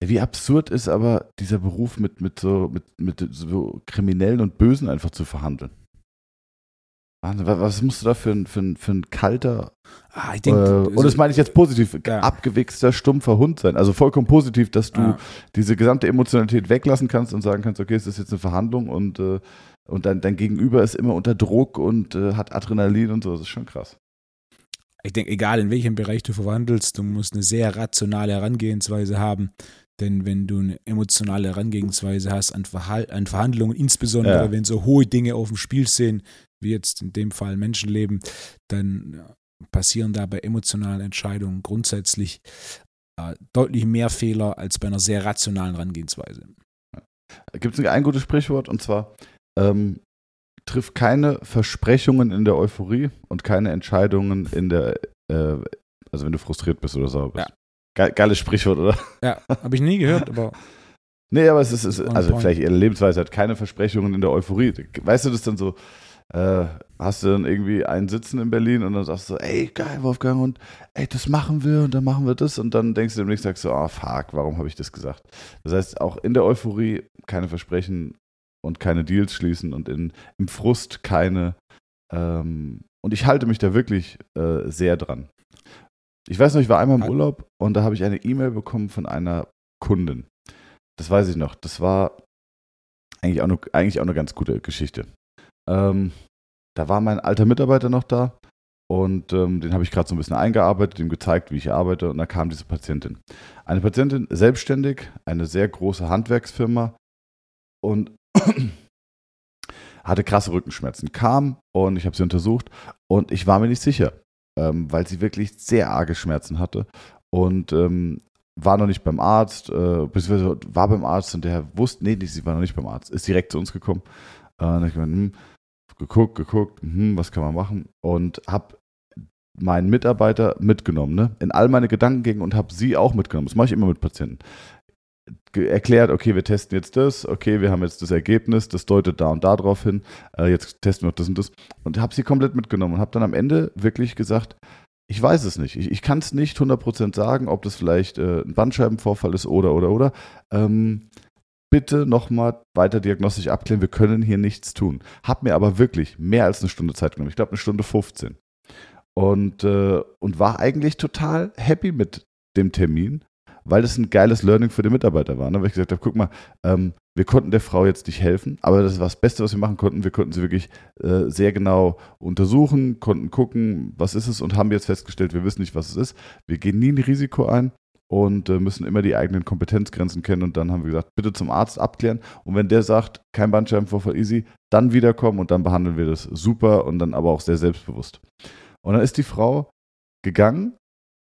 Speaker 1: Wie absurd ist aber dieser Beruf mit, mit, so, mit, mit so Kriminellen und Bösen einfach zu verhandeln. Was musst du da für ein, für ein, für ein kalter,
Speaker 2: Ah, ich
Speaker 1: äh, und das meine ich jetzt positiv,
Speaker 2: Ja.
Speaker 1: abgewichster, stumpfer Hund sein. Also vollkommen positiv, dass du
Speaker 2: Ja.
Speaker 1: diese gesamte Emotionalität weglassen kannst und sagen kannst, okay, es ist jetzt eine Verhandlung und, äh, und dein, dein Gegenüber ist immer unter Druck und äh, hat Adrenalin und so. Das ist schon krass.
Speaker 2: ich denke, egal in welchem Bereich du verwandelst, du musst eine sehr rationale Herangehensweise haben. Denn wenn du eine emotionale Herangehensweise hast an, Verhal an Verhandlungen, insbesondere
Speaker 1: Ja.
Speaker 2: wenn so hohe Dinge auf dem Spiel sind, wie jetzt in dem Fall Menschenleben, dann ja, passieren da bei emotionalen Entscheidungen grundsätzlich äh, deutlich mehr Fehler als bei einer sehr rationalen Herangehensweise.
Speaker 1: Gibt es ein gutes Sprichwort und zwar ähm, triff keine Versprechungen in der Euphorie und keine Entscheidungen in der, äh, also wenn du frustriert bist oder sauer bist.
Speaker 2: Ja.
Speaker 1: Ge geiles Sprichwort, oder?
Speaker 2: Ja, habe ich nie gehört, aber
Speaker 1: Nee, aber es ist, es also
Speaker 2: point.
Speaker 1: vielleicht ihre Lebensweise hat keine Versprechungen in der Euphorie. Weißt du das dann so? Äh, hast du dann irgendwie einen Sitzen in Berlin und dann sagst du so, ey, geil, Wolfgang, und ey, das machen wir und dann machen wir das und dann denkst du demnächst, sagst du, ah, fuck, warum habe ich das gesagt? Das heißt, auch in der Euphorie keine Versprechen und keine Deals schließen und in, im Frust keine. Ähm, und ich halte mich da wirklich äh, sehr dran. Ich weiß noch, ich war einmal im. Urlaub und da habe ich eine E-Mail bekommen von einer Kundin. Das weiß ich noch. Das war eigentlich auch eine, eigentlich auch eine ganz gute Geschichte. Ähm, da war mein alter Mitarbeiter noch da und ähm, den habe ich gerade so ein bisschen eingearbeitet, ihm gezeigt, wie ich arbeite und dann kam diese Patientin. Eine Patientin, selbstständig, eine sehr große Handwerksfirma und hatte krasse Rückenschmerzen. Kam und ich habe sie untersucht und ich war mir nicht sicher, ähm, weil sie wirklich sehr arge Schmerzen hatte und ähm, war noch nicht beim Arzt, äh, beziehungsweise war beim Arzt und der wusste, nee, sie war noch nicht beim Arzt, ist direkt zu uns gekommen. Äh, und ich gemeint, hm, geguckt, geguckt, hm, was kann man machen und habe meinen Mitarbeiter mitgenommen, ne? in all meine Gedankengänge und habe sie auch mitgenommen. Das mache ich immer mit Patienten. Erklärt, okay, wir testen jetzt das, okay, wir haben jetzt das Ergebnis, das deutet da und da drauf hin, äh, jetzt testen wir das und das. Und habe sie komplett mitgenommen und habe dann am Ende wirklich gesagt, ich weiß es nicht. Ich, ich kann es nicht 100% sagen, ob das vielleicht äh, ein Bandscheibenvorfall ist oder, oder, oder. Ähm, bitte nochmal weiter diagnostisch abklären. Wir können hier nichts tun. Hab mir aber wirklich mehr als eine Stunde Zeit genommen. Ich glaube, eine Stunde 15. Und, äh, und war eigentlich total happy mit dem Termin, weil das ein geiles Learning für den Mitarbeiter war. Ne? Weil ich gesagt habe, guck mal, ähm, wir konnten der Frau jetzt nicht helfen, aber das war das Beste, was wir machen konnten. Wir konnten sie wirklich äh, sehr genau untersuchen, konnten gucken, was ist es und haben jetzt festgestellt, wir wissen nicht, was es ist. Wir gehen nie ein Risiko ein und äh, müssen immer die eigenen Kompetenzgrenzen kennen. Und dann haben wir gesagt, bitte zum Arzt abklären. Und wenn der sagt, kein Bandscheibenvorfall easy, dann wiederkommen und dann behandeln wir das super und dann aber auch sehr selbstbewusst. Und dann ist die Frau gegangen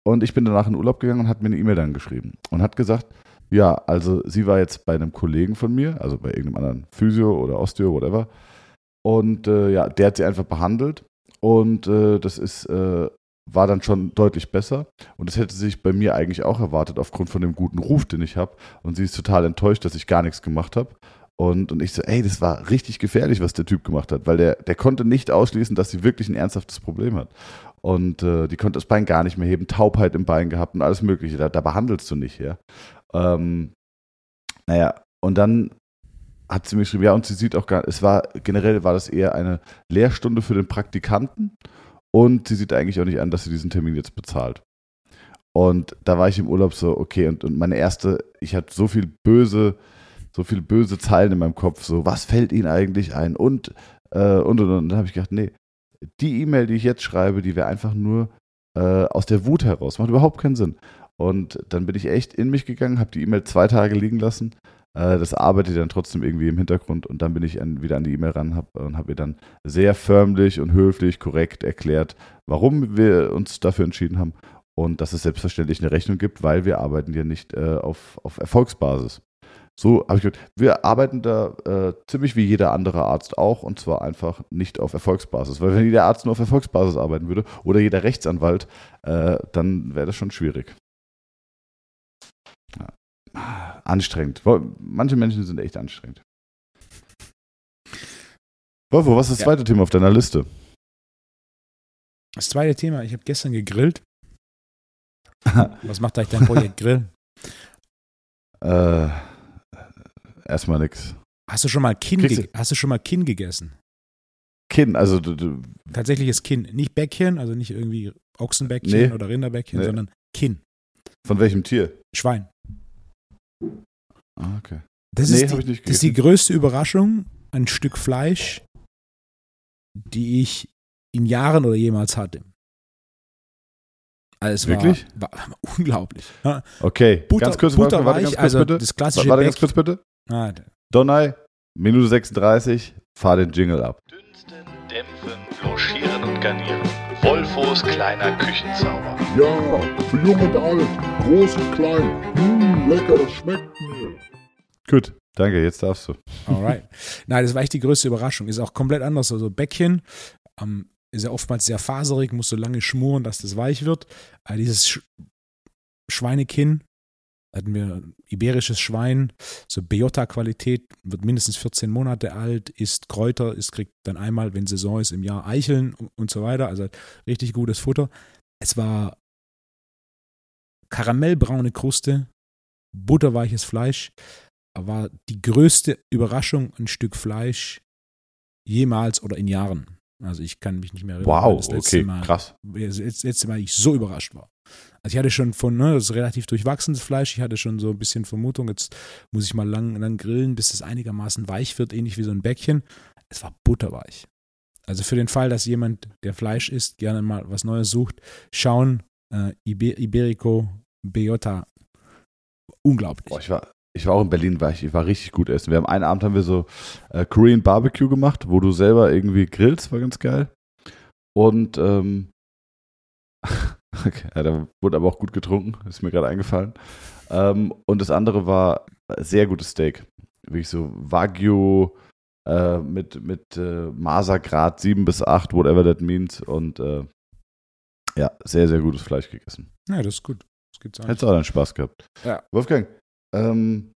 Speaker 1: und ich bin danach in Urlaub gegangen und hat mir eine E-Mail dann geschrieben und hat gesagt, ja, also sie war jetzt bei einem Kollegen von mir, also bei irgendeinem anderen Physio oder Osteo, whatever. Und äh, ja, der hat sie einfach behandelt und äh, das ist, äh, war dann schon deutlich besser. Und das hätte sich bei mir eigentlich auch erwartet, aufgrund von dem guten Ruf, den ich habe. Und sie ist total enttäuscht, dass ich gar nichts gemacht habe. Und, und ich so, ey, das war richtig gefährlich, was der Typ gemacht hat, weil der, der konnte nicht ausschließen, dass sie wirklich ein ernsthaftes Problem hat. Und äh, die konnte das Bein gar nicht mehr heben, Taubheit im Bein gehabt und alles Mögliche. Da, da behandelst du nicht, ja. Ähm, naja, und dann hat sie mir geschrieben, ja, und sie sieht auch gar, es war, generell war das eher eine Lehrstunde für den Praktikanten und sie sieht eigentlich auch nicht an, dass sie diesen Termin jetzt bezahlt. Und da war ich im Urlaub so, okay, und, und meine erste, ich hatte so viel böse, so viel böse Zeilen in meinem Kopf, so, was fällt Ihnen eigentlich ein? Und, äh, und, und, und, dann habe ich gedacht, nee, die E-Mail, die ich jetzt schreibe, die wäre einfach nur äh, aus der Wut heraus, macht überhaupt keinen Sinn. Und dann bin ich echt in mich gegangen, habe die E-Mail zwei Tage liegen lassen. Äh, das arbeitet dann trotzdem irgendwie im Hintergrund und dann bin ich an, wieder an die E-Mail ran hab, und habe ihr dann sehr förmlich und höflich, korrekt erklärt, warum wir uns dafür entschieden haben und dass es selbstverständlich eine Rechnung gibt, weil wir arbeiten ja nicht äh, auf, auf Erfolgsbasis. So habe ich gesagt, wir arbeiten da äh, ziemlich wie jeder andere Arzt auch und zwar einfach nicht auf Erfolgsbasis. Weil wenn jeder Arzt nur auf Erfolgsbasis arbeiten würde oder jeder Rechtsanwalt, äh, dann wäre das schon schwierig. Ja. Anstrengend. Manche Menschen sind echt anstrengend. Wolfo, was ist das
Speaker 2: Ja.
Speaker 1: zweite Thema auf deiner Liste?
Speaker 2: Das zweite Thema, ich habe gestern gegrillt. Was macht eigentlich dein Projekt Grill?
Speaker 1: Äh, erstmal nix.
Speaker 2: Hast du schon mal Kinn, ge hast du schon mal Kinn gegessen?
Speaker 1: Kinn, also du, du,
Speaker 2: Tatsächliches Kinn, nicht Bäckchen, also nicht irgendwie Ochsenbäckchen
Speaker 1: Nee.
Speaker 2: oder Rinderbäckchen,
Speaker 1: Nee.
Speaker 2: sondern Kinn,
Speaker 1: von welchem Tier?
Speaker 2: Schwein.
Speaker 1: Ah, okay.
Speaker 2: Das,
Speaker 1: Nee,
Speaker 2: ist, die,
Speaker 1: ich nicht
Speaker 2: das ist die größte Überraschung, ein Stück Fleisch, die ich in Jahren oder jemals hatte. Also
Speaker 1: Wirklich?
Speaker 2: War, war unglaublich.
Speaker 1: Okay,
Speaker 2: Butter,
Speaker 1: ganz kurz, warte, warte
Speaker 2: butterweich,
Speaker 1: ganz kurz
Speaker 2: also
Speaker 1: bitte.
Speaker 2: das klassische
Speaker 1: Warte ganz
Speaker 2: Bäck-
Speaker 1: kurz bitte.
Speaker 2: Ah,
Speaker 1: Donai, Minute 36, fahr den Jingle ab.
Speaker 3: Dünsten, dämpfen, blanchieren und garnieren. Wolfos kleiner Küchenzauber.
Speaker 4: Ja, für jung und alt, groß und klein. Mmh, lecker, das schmeckt mir.
Speaker 1: Gut, danke, jetzt darfst du.
Speaker 2: Alright. Nein, das war echt die größte Überraschung. Ist auch komplett anders. Also Bäckchen ähm, ist ja oftmals sehr faserig, muss so lange schmoren, dass das weich wird. Aber dieses Sch Schweinekinn hatten wir iberisches Schwein, so Biota-Qualität, wird mindestens 14 Monate alt, isst Kräuter, isst, kriegt dann einmal, wenn Saison ist, im Jahr Eicheln und so weiter. Also richtig gutes Futter. Es war karamellbraune Kruste, butterweiches Fleisch, war die größte Überraschung, ein Stück Fleisch jemals oder in Jahren. Also ich kann mich nicht mehr erinnern,
Speaker 1: Wow,
Speaker 2: das letzte
Speaker 1: okay,
Speaker 2: Mal,
Speaker 1: krass.
Speaker 2: das letzte Mal ich so überrascht war. Also ich hatte schon von, ne, das ist relativ durchwachsenes Fleisch, ich hatte schon so ein bisschen Vermutung, jetzt muss ich mal lang, lang grillen, bis es einigermaßen weich wird, ähnlich wie so ein Bäckchen. Es war butterweich. Also für den Fall, dass jemand, der Fleisch isst, gerne mal was Neues sucht, schauen, äh, Iber Iberico Biota. Unglaublich.
Speaker 1: Boah, ich war, ich war auch in Berlin, war ich, ich war richtig gut essen. Wir haben einen Abend haben wir so äh, Korean Barbecue gemacht, wo du selber irgendwie grillst, war ganz geil. Und ähm, okay, ja, da wurde aber auch gut getrunken, ist mir gerade eingefallen. Ähm, und das andere war sehr gutes Steak. Wirklich so Wagyu äh, mit, mit äh, Masergrad 7 bis 8, whatever that means. Und äh, ja, sehr, sehr gutes Fleisch gegessen.
Speaker 2: Ja, das ist gut. Das gibt's
Speaker 1: Hättest du auch deinen Spaß gehabt.
Speaker 2: Ja.
Speaker 1: Wolfgang, ähm,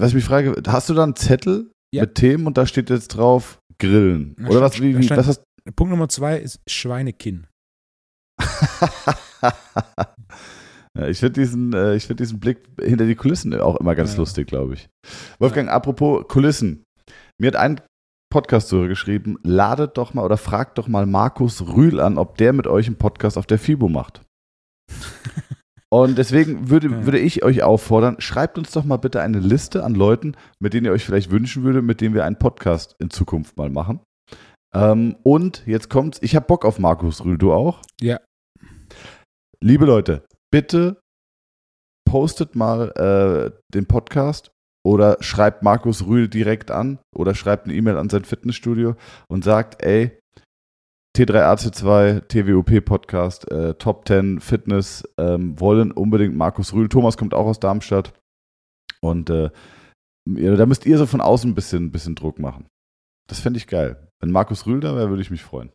Speaker 1: was ich mich frage, hast du da einen Zettel
Speaker 2: Ja.
Speaker 1: mit Themen und da steht jetzt drauf Grillen?
Speaker 2: Da
Speaker 1: Oder was, wie, wie, was hast
Speaker 2: Punkt Nummer zwei ist Schweinekinn.
Speaker 1: ja, ich finde diesen, äh, ich find diesen Blick hinter die Kulissen auch immer ganz
Speaker 2: Ja.
Speaker 1: lustig, glaube ich. Wolfgang, apropos Kulissen. Mir hat ein Podcast-Hörer geschrieben, ladet doch mal oder fragt doch mal Markus Rühl an, ob der mit euch einen Podcast auf der FIBO macht. Und deswegen würde, würde ich euch auffordern, schreibt uns doch mal bitte eine Liste an Leuten, mit denen ihr euch vielleicht wünschen würdet, mit denen wir einen Podcast in Zukunft mal machen. Ähm, und jetzt kommt's, ich habe Bock auf Markus Rühl, du auch?
Speaker 2: Ja.
Speaker 1: Liebe Leute, bitte postet mal äh, den Podcast oder schreibt Markus Rühl direkt an oder schreibt eine E-Mail an sein Fitnessstudio und sagt, ey, T3AC2, TWOP Podcast, äh, Top 10 Fitness, ähm, wollen unbedingt Markus Rühl. Thomas kommt auch aus Darmstadt. Und äh, da müsst ihr so von außen ein bisschen, bisschen Druck machen. Das fände ich geil. Wenn Markus Rühl da wäre, würde ich mich freuen.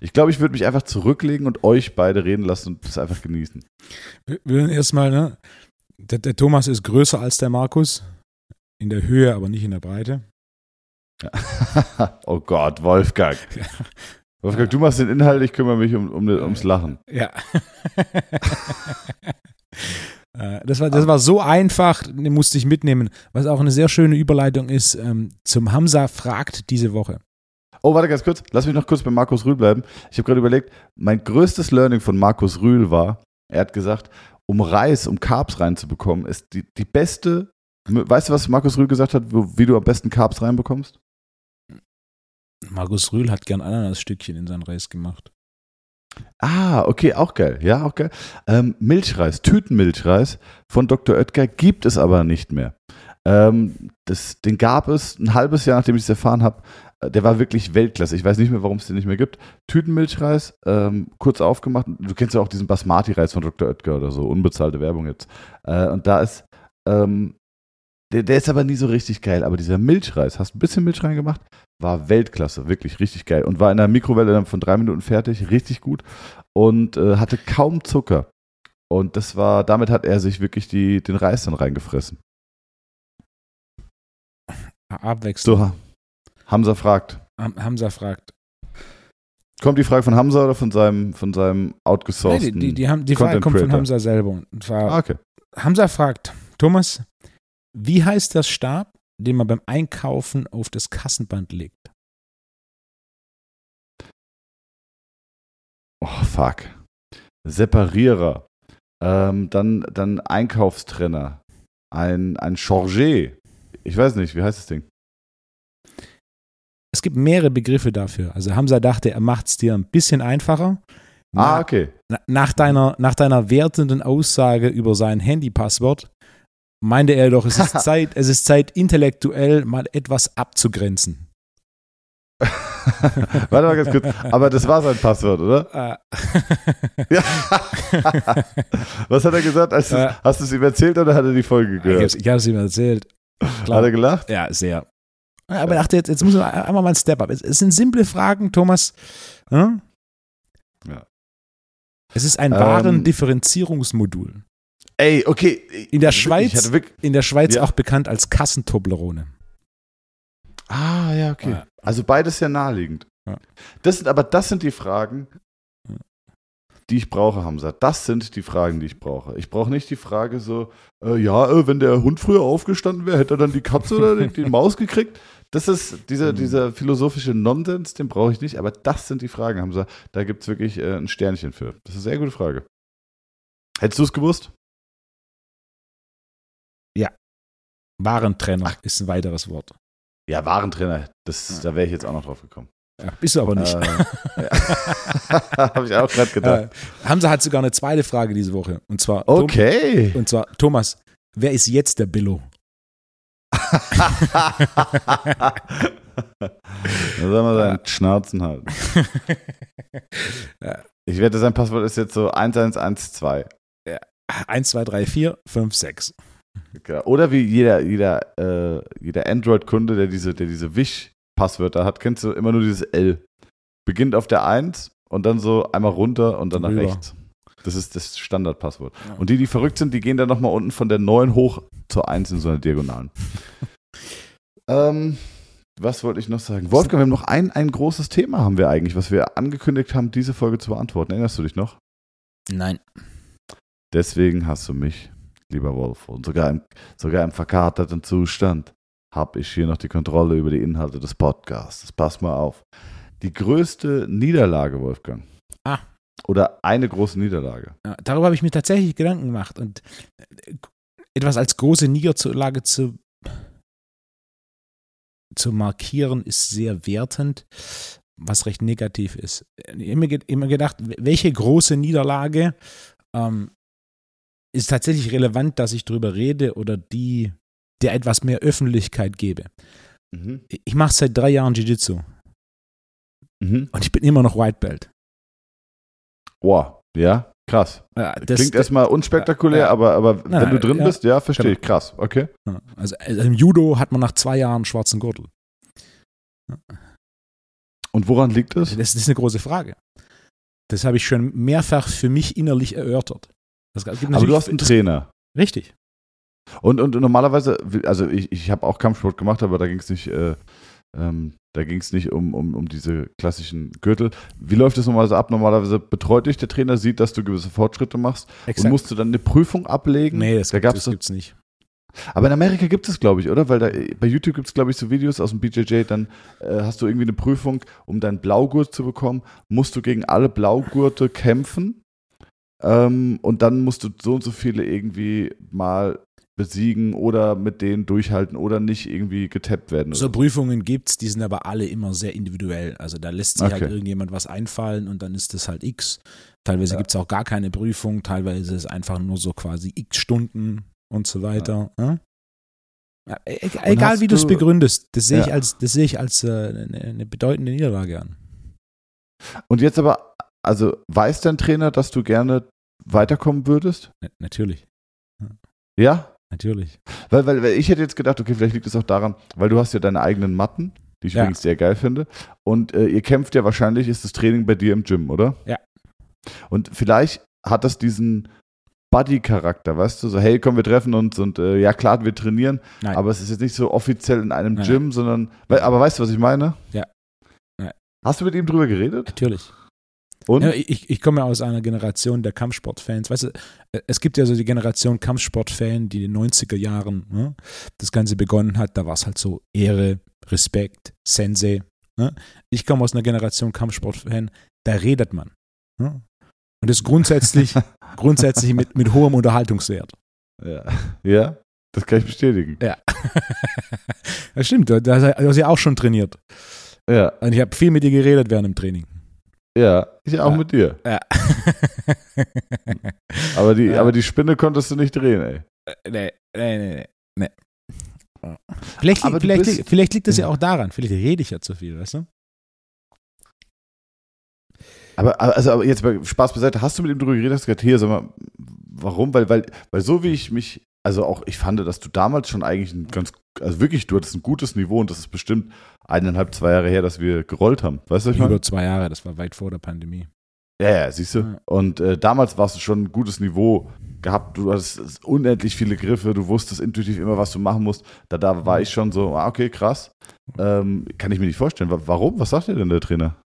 Speaker 1: Ich glaube, ich würde mich einfach zurücklegen und euch beide reden lassen und das einfach genießen.
Speaker 2: Wir würden erstmal, ne? Der, der Thomas ist größer als der Markus. In der Höhe, aber nicht in der Breite.
Speaker 1: oh Gott, Wolfgang. Wolfgang, du machst den Inhalt, ich kümmere mich um, um, ums Lachen.
Speaker 2: Ja. Äh, Das war, das war so einfach, den musste ich mitnehmen. Was auch eine sehr schöne Überleitung ist ähm, zum Hamza fragt diese Woche.
Speaker 1: Oh, warte ganz kurz. Lass mich noch kurz bei Markus Rühl bleiben. Ich habe gerade überlegt, mein größtes Learning von Markus Rühl war, er hat gesagt, um Reis, um Carbs reinzubekommen, ist die, die beste. Weißt du, was Markus Rühl gesagt hat, wie du am besten Carbs reinbekommst?
Speaker 2: Markus Rühl hat gern Ananasstückchen in sein Reis gemacht.
Speaker 1: Ah, okay, auch geil. Ja, auch geil. Ähm, Milchreis, Tütenmilchreis von Dr. Oetker gibt es aber nicht mehr. Ähm, das, den gab es ein halbes Jahr, nachdem ich es erfahren habe. Äh, Der war wirklich Weltklasse. Ich weiß nicht mehr, warum es den nicht mehr gibt. Tütenmilchreis, ähm, kurz aufgemacht. Du kennst ja auch diesen Basmati-Reis von Dr. Oetker oder so. Unbezahlte Werbung jetzt. Äh, und da ist, ähm, der, der ist aber nie so richtig geil. Aber dieser Milchreis, hast du ein bisschen Milch reingemacht? War Weltklasse, wirklich richtig geil. Und war in der Mikrowelle dann von drei Minuten fertig, richtig gut. Und äh, hatte kaum Zucker. Und das war, damit hat er sich wirklich die, den Reis dann reingefressen.
Speaker 2: Abwechslung.
Speaker 1: So, Hamza fragt.
Speaker 2: Ham- Hamza fragt.
Speaker 1: Kommt die Frage von Hamza oder von seinem, von seinem outgesourceten?
Speaker 2: die, die, die, haben, die Frage kommt von? Hamza selber. Und zwar,
Speaker 1: Ah, okay.
Speaker 2: Hamza fragt, Thomas, wie heißt der Stab, den man beim Einkaufen auf das Kassenband legt?
Speaker 1: Oh, fuck. Separierer. Ähm, dann, dann Einkaufstrenner. Ein, ein Chargé. Ich weiß nicht, wie heißt das Ding?
Speaker 2: Es gibt mehrere Begriffe dafür. Also Hamza dachte, er macht es dir ein bisschen einfacher.
Speaker 1: Ah,
Speaker 2: Na-
Speaker 1: okay.
Speaker 2: na- nach, deiner, nach deiner wertenden Aussage über sein Handypasswort meinte er doch, es ist Zeit, es ist Zeit, intellektuell mal etwas abzugrenzen.
Speaker 1: Warte mal ganz kurz. Aber das war sein Passwort, oder?
Speaker 2: Äh,
Speaker 1: Ja. Was hat er gesagt? Hast du es ihm erzählt oder hat er die Folge gehört?
Speaker 2: ich habe es ihm erzählt.
Speaker 1: Hat er gelacht?
Speaker 2: Ja, sehr. Aber ich dachte, jetzt, jetzt muss man einmal mal ein Step up. Es, es sind simple Fragen, Thomas. Hm?
Speaker 1: Ja.
Speaker 2: Es ist ein
Speaker 1: Ähm.
Speaker 2: Warendifferenzierungsmodul.
Speaker 1: Ey, okay.
Speaker 2: In der Schweiz-
Speaker 1: wirklich,
Speaker 2: In der Schweiz
Speaker 1: Ja.
Speaker 2: auch bekannt als Kassentoblerone.
Speaker 1: ah, ja, okay.
Speaker 2: Ja.
Speaker 1: Also beides sehr naheliegend.
Speaker 2: Ja.
Speaker 1: Das sind, aber das sind die Fragen,
Speaker 2: Ja.
Speaker 1: die ich brauche, Hamza. Das sind die Fragen, die ich brauche. Ich brauche nicht die Frage so, äh, ja, äh, wenn der Hund früher aufgestanden wäre, hätte er dann die Katze oder die, die Maus gekriegt. Das ist dieser,
Speaker 2: Mhm.
Speaker 1: dieser philosophische Nonsens, den brauche ich nicht. Aber das sind die Fragen, Hamza. Da gibt es wirklich äh, ein Sternchen für. Das ist eine sehr gute Frage. Hättest du es gewusst?
Speaker 2: Warentrenner ist ein weiteres Wort.
Speaker 1: Ja, Warentrainer. Das, Da wäre ich jetzt auch noch drauf gekommen.
Speaker 2: Ja, bist du aber nicht.
Speaker 1: Äh, ja. Habe ich auch gerade gedacht.
Speaker 2: Äh, Hamza hat sogar eine zweite Frage diese Woche. Und zwar,
Speaker 1: Okay.
Speaker 2: und zwar Thomas, wer ist jetzt der Billo?
Speaker 1: Da soll man seinen Schnauzen halten. Ich wette, sein Passwort ist jetzt so 1112.
Speaker 2: 1, 2, 3, 4, 5, 6.
Speaker 1: Genau. Oder wie jeder, jeder, äh, jeder Android-Kunde, der diese, der diese Wish-Passwörter hat, kennst du immer nur dieses L. Beginnt auf der 1 und dann so einmal runter und dann nach
Speaker 2: Rüber.
Speaker 1: rechts. Das ist das Standardpasswort.
Speaker 2: Ja.
Speaker 1: Und die, die verrückt sind, die gehen dann nochmal unten von der 9 hoch zur 1 in so einer Diagonalen. ähm, was wollte ich noch sagen? Wolfgang, wir haben noch ein, ein großes Thema, haben wir eigentlich, was wir angekündigt haben, diese Folge zu beantworten. Erinnerst du dich noch?
Speaker 2: Nein.
Speaker 1: Deswegen hast du mich, lieber Wolf, und sogar im, sogar im verkaterten Zustand habe ich hier noch die Kontrolle über die Inhalte des Podcasts. Pass mal auf. Die größte Niederlage, Wolfgang.
Speaker 2: Ah.
Speaker 1: Oder eine große Niederlage.
Speaker 2: Ja, darüber habe ich mir tatsächlich Gedanken gemacht. Und äh, etwas als große Niederlage zu, zu markieren, ist sehr wertend, was recht negativ ist. Ich habe mir ge- immer gedacht, welche große Niederlage ähm, ist tatsächlich relevant, dass ich darüber rede oder die der etwas mehr Öffentlichkeit gebe.
Speaker 1: Mhm.
Speaker 2: Ich mache seit drei Jahren Jiu-Jitsu
Speaker 1: Mhm.
Speaker 2: und ich bin immer noch White Belt.
Speaker 1: Wow, ja, krass.
Speaker 2: Ja, das-
Speaker 1: Klingt erstmal unspektakulär,
Speaker 2: Ja.
Speaker 1: aber, aber
Speaker 2: Na,
Speaker 1: wenn du drin
Speaker 2: ja.
Speaker 1: bist, ja, verstehe
Speaker 2: Genau.
Speaker 1: ich. Krass, okay.
Speaker 2: Also, also im Judo hat man nach zwei Jahren schwarzen Gürtel.
Speaker 1: Und woran liegt es?
Speaker 2: Das, das ist eine große Frage. Das habe ich schon mehrfach für mich innerlich erörtert. Das gibt
Speaker 1: Aber du hast einen Trainer.
Speaker 2: Richtig.
Speaker 1: Und, und normalerweise, also ich, ich habe auch Kampfsport gemacht, aber da ging es nicht, äh, ähm, da ging es nicht um, um, um diese klassischen Gürtel. Wie läuft das normalerweise ab? Normalerweise betreut dich der Trainer, sieht, dass du gewisse Fortschritte machst und musst du dann eine Prüfung ablegen.
Speaker 2: nee, das,
Speaker 1: da
Speaker 2: gibt,
Speaker 1: gab's
Speaker 2: das gibt's nicht.
Speaker 1: aber in Amerika gibt es, glaube ich, oder? Weil da, bei YouTube gibt es, glaube ich, so Videos aus dem BJJ, dann äh, hast du irgendwie eine Prüfung, um deinen Blaugurt zu bekommen, musst du gegen alle Blaugurte kämpfen ähm, und dann musst du so und so viele irgendwie mal besiegen oder mit denen durchhalten oder nicht irgendwie getappt werden.
Speaker 2: So Prüfungen gibt's, die sind aber alle immer sehr individuell. Also da lässt sich halt
Speaker 1: Okay.
Speaker 2: irgendjemand was einfallen und dann ist das halt X. Teilweise
Speaker 1: Ja.
Speaker 2: gibt's auch gar keine Prüfung, teilweise ist es einfach nur so quasi X Stunden und so weiter. Ja? Ja, e- e- egal wie du es begründest, das sehe ich als, das sehe ich als äh, eine, eine bedeutende Niederlage an.
Speaker 1: Und jetzt aber, also weiß dein Trainer, dass du gerne weiterkommen würdest?
Speaker 2: Na- natürlich,
Speaker 1: Ja?
Speaker 2: natürlich.
Speaker 1: Weil, weil, weil ich hätte jetzt gedacht, okay, vielleicht liegt es auch daran, weil du hast ja deine eigenen Matten, die ich
Speaker 2: Ja.
Speaker 1: übrigens sehr geil finde. Und äh, ihr kämpft ja wahrscheinlich, ist das Training bei dir im Gym, oder?
Speaker 2: Ja.
Speaker 1: Und vielleicht hat das diesen Buddy-Charakter, weißt du? So, hey, komm, wir treffen uns und äh, ja, klar, wir trainieren,
Speaker 2: Nein.
Speaker 1: aber es ist jetzt nicht so offiziell in einem
Speaker 2: Nein.
Speaker 1: Gym, sondern, aber weißt du, was ich meine?
Speaker 2: Ja. Nein.
Speaker 1: Hast du mit ihm drüber geredet?
Speaker 2: Natürlich.
Speaker 1: Und?
Speaker 2: Ja, ich, ich komme ja aus einer Generation der Kampfsportfans. Weißt du, äh, es gibt ja so die Generation Kampfsportfan, die in den 90er Jahren ne, das Ganze begonnen hat. Da war es halt so Ehre, Respekt, Sensei. Ne? Ich komme aus einer Generation Kampfsportfan, da redet man. Ne? Und das grundsätzlich, grundsätzlich mit, mit hohem Unterhaltungswert.
Speaker 1: Ja. ja, das kann ich bestätigen.
Speaker 2: Ja. das stimmt, du, du hast ja auch schon trainiert.
Speaker 1: Ja,
Speaker 2: Und ich habe viel mit dir geredet während dem Training.
Speaker 1: Ja, ich auch
Speaker 2: Ja.
Speaker 1: mit dir.
Speaker 2: Ja.
Speaker 1: Aber die,
Speaker 2: Ja.
Speaker 1: aber die Spinne konntest du nicht drehen, ey.
Speaker 2: nee, nee, nee, nee. nee. Vielleicht,
Speaker 1: du
Speaker 2: vielleicht, liegt, vielleicht liegt das ja auch daran. Vielleicht rede ich ja zu viel, weißt du?
Speaker 1: Aber, also, aber jetzt mal Spaß beiseite, hast du mit ihm drüber geredet, hast du gesagt, hier, sag mal, warum? Weil, weil, weil so wie ich mich, also auch, ich fand, dass du damals schon eigentlich ein ganz, also wirklich, du hattest ein gutes Niveau und das ist bestimmt eineinhalb, zwei Jahre her, dass wir gerollt haben. Weißt du, ich meine?
Speaker 2: Über zwei Jahre, das war weit vor der Pandemie.
Speaker 1: Ja, ja, siehst du.
Speaker 2: Ja.
Speaker 1: Und äh, damals warst du schon ein gutes Niveau gehabt. Du hattest unendlich viele Griffe. Du wusstest intuitiv immer, was du machen musst. Da, da war ich schon so, ah, okay, krass. Ähm, kann ich mir nicht vorstellen. Wa- Warum? Was sagt dir denn der Trainer?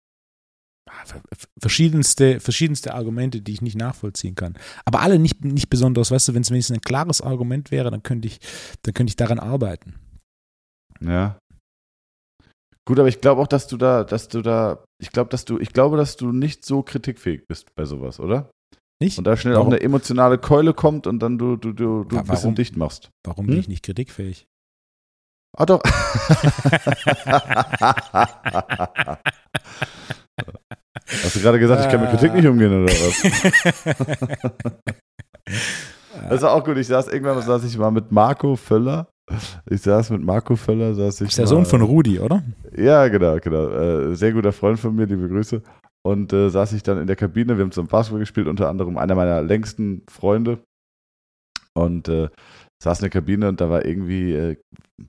Speaker 2: Ah, ver- ver- Verschiedenste, verschiedenste Argumente, die ich nicht nachvollziehen kann. Aber alle nicht, nicht besonders, weißt du, wenn es wenigstens ein klares Argument wäre, dann könnte ich, dann könnte ich daran arbeiten.
Speaker 1: Ja. Gut, aber ich glaube auch, dass du da, dass du da, ich glaube, dass du, ich glaube, dass du nicht so kritikfähig bist bei sowas, oder?
Speaker 2: Nicht?
Speaker 1: Und da schnell
Speaker 2: Warum?
Speaker 1: auch eine emotionale Keule kommt und dann du, du, du, du ein bisschen dicht machst.
Speaker 2: Warum
Speaker 1: Hm?
Speaker 2: bin ich nicht kritikfähig?
Speaker 1: Ah, doch. Hast du gerade gesagt, ich kann mit Kritik nicht umgehen, oder was? Das war auch gut. Ich saß irgendwann saß ich mal mit Marco Völler. Ich saß mit Marco Völler, saß ich.
Speaker 2: ist der Sohn von Rudi, oder?
Speaker 1: Ja, genau, genau. Äh, sehr guter Freund von mir, liebe Grüße. Und äh, saß ich dann in der Kabine. Wir haben zusammen Basketball gespielt, unter anderem einer meiner längsten Freunde. Und äh, saß in der Kabine und da war irgendwie äh,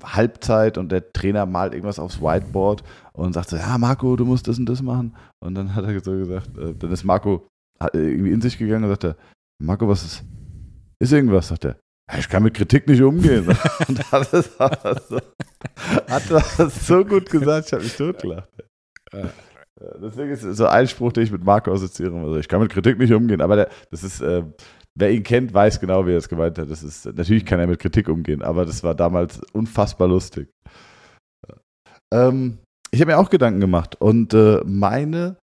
Speaker 1: Halbzeit und der Trainer malt irgendwas aufs Whiteboard und sagt so, ja Marco, du musst das und das machen. Und dann hat er so gesagt, äh, dann ist Marco äh, irgendwie in sich gegangen und sagte, Marco, was ist, ist irgendwas? Sagt er, "Ja, ich kann mit Kritik nicht umgehen. und hat das, hat das, so, hat das so gut gesagt, ich habe mich totgelacht. Deswegen ist so ein Spruch, den ich mit Marco assoziiere. Also ich kann mit Kritik nicht umgehen, aber der, das ist, äh, wer ihn kennt, weiß genau, wie er es gemeint hat. Das ist, natürlich kann er mit Kritik umgehen, aber das war damals unfassbar lustig. Ähm, ich habe mir auch Gedanken gemacht und äh, meine,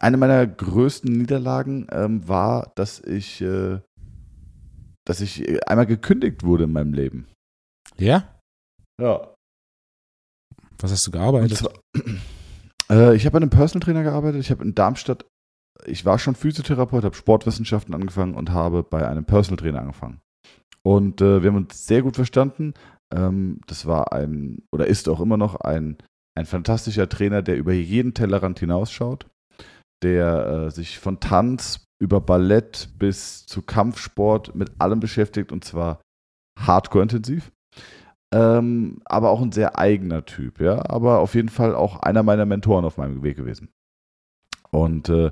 Speaker 1: eine meiner größten Niederlagen ähm, war, dass ich, äh, dass ich äh, einmal gekündigt wurde in meinem Leben.
Speaker 2: Ja?
Speaker 1: Ja.
Speaker 2: Was hast du gearbeitet?
Speaker 1: zwar, äh, ich habe bei einem Personal Trainer gearbeitet. Ich habe in Darmstadt, ich war schon Physiotherapeut, habe Sportwissenschaften angefangen und habe bei einem Personal Trainer angefangen. Und äh, wir haben uns sehr gut verstanden. Ähm, das war ein, oder ist auch immer noch ein, ein fantastischer Trainer, der über jeden Tellerrand hinausschaut, der äh, sich von Tanz über Ballett bis zu Kampfsport mit allem beschäftigt und zwar hardcore intensiv. Ähm, aber auch ein sehr eigener Typ, ja. Aber auf jeden Fall auch einer meiner Mentoren auf meinem Weg gewesen. Und äh,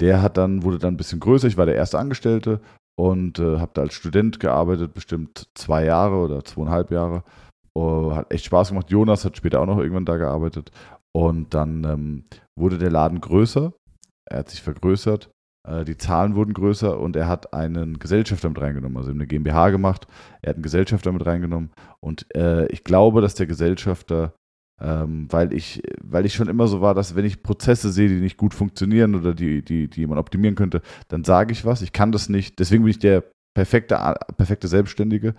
Speaker 1: der hat dann, wurde dann ein bisschen größer. Ich war der erste Angestellte und äh, habe da als Student gearbeitet, bestimmt zwei Jahre oder zweieinhalb Jahre. Oh, hat echt Spaß gemacht. Jonas hat später auch noch irgendwann da gearbeitet. Und dann ähm, wurde der Laden größer. Er hat sich vergrößert. Äh, die Zahlen wurden größer und er hat einen Gesellschafter mit reingenommen, also eine GmbH gemacht. Er hat einen Gesellschafter mit reingenommen. Und äh, ich glaube, dass der Gesellschafter, ähm, weil, ich, weil ich schon immer so war, dass wenn ich Prozesse sehe, die nicht gut funktionieren oder die, die, die jemand optimieren könnte, dann sage ich was. Ich kann das nicht. Deswegen bin ich der perfekte, perfekte Selbstständige.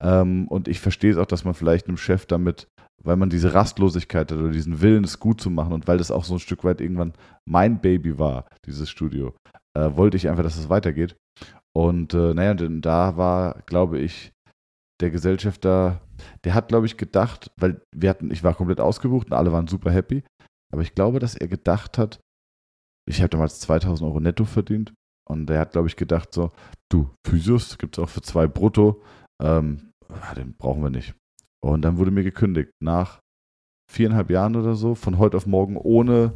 Speaker 1: Ähm, und ich verstehe es auch, dass man vielleicht einem Chef damit, weil man diese Rastlosigkeit hat oder diesen Willen, es gut zu machen und weil das auch so ein Stück weit irgendwann mein Baby war, dieses Studio, äh, wollte ich einfach, dass es weitergeht. Und äh, naja, denn da war, glaube ich, der Gesellschafter, der hat, glaube ich, gedacht, weil wir hatten, ich war komplett ausgebucht und alle waren super happy, aber ich glaube, dass er gedacht hat, ich habe damals 2000 Euro netto verdient und er hat, glaube ich, gedacht so, du, Physios gibt es auch für zwei brutto, ähm, ah, den brauchen wir nicht. Und dann wurde mir gekündigt, nach viereinhalb Jahren oder so, von heute auf morgen, ohne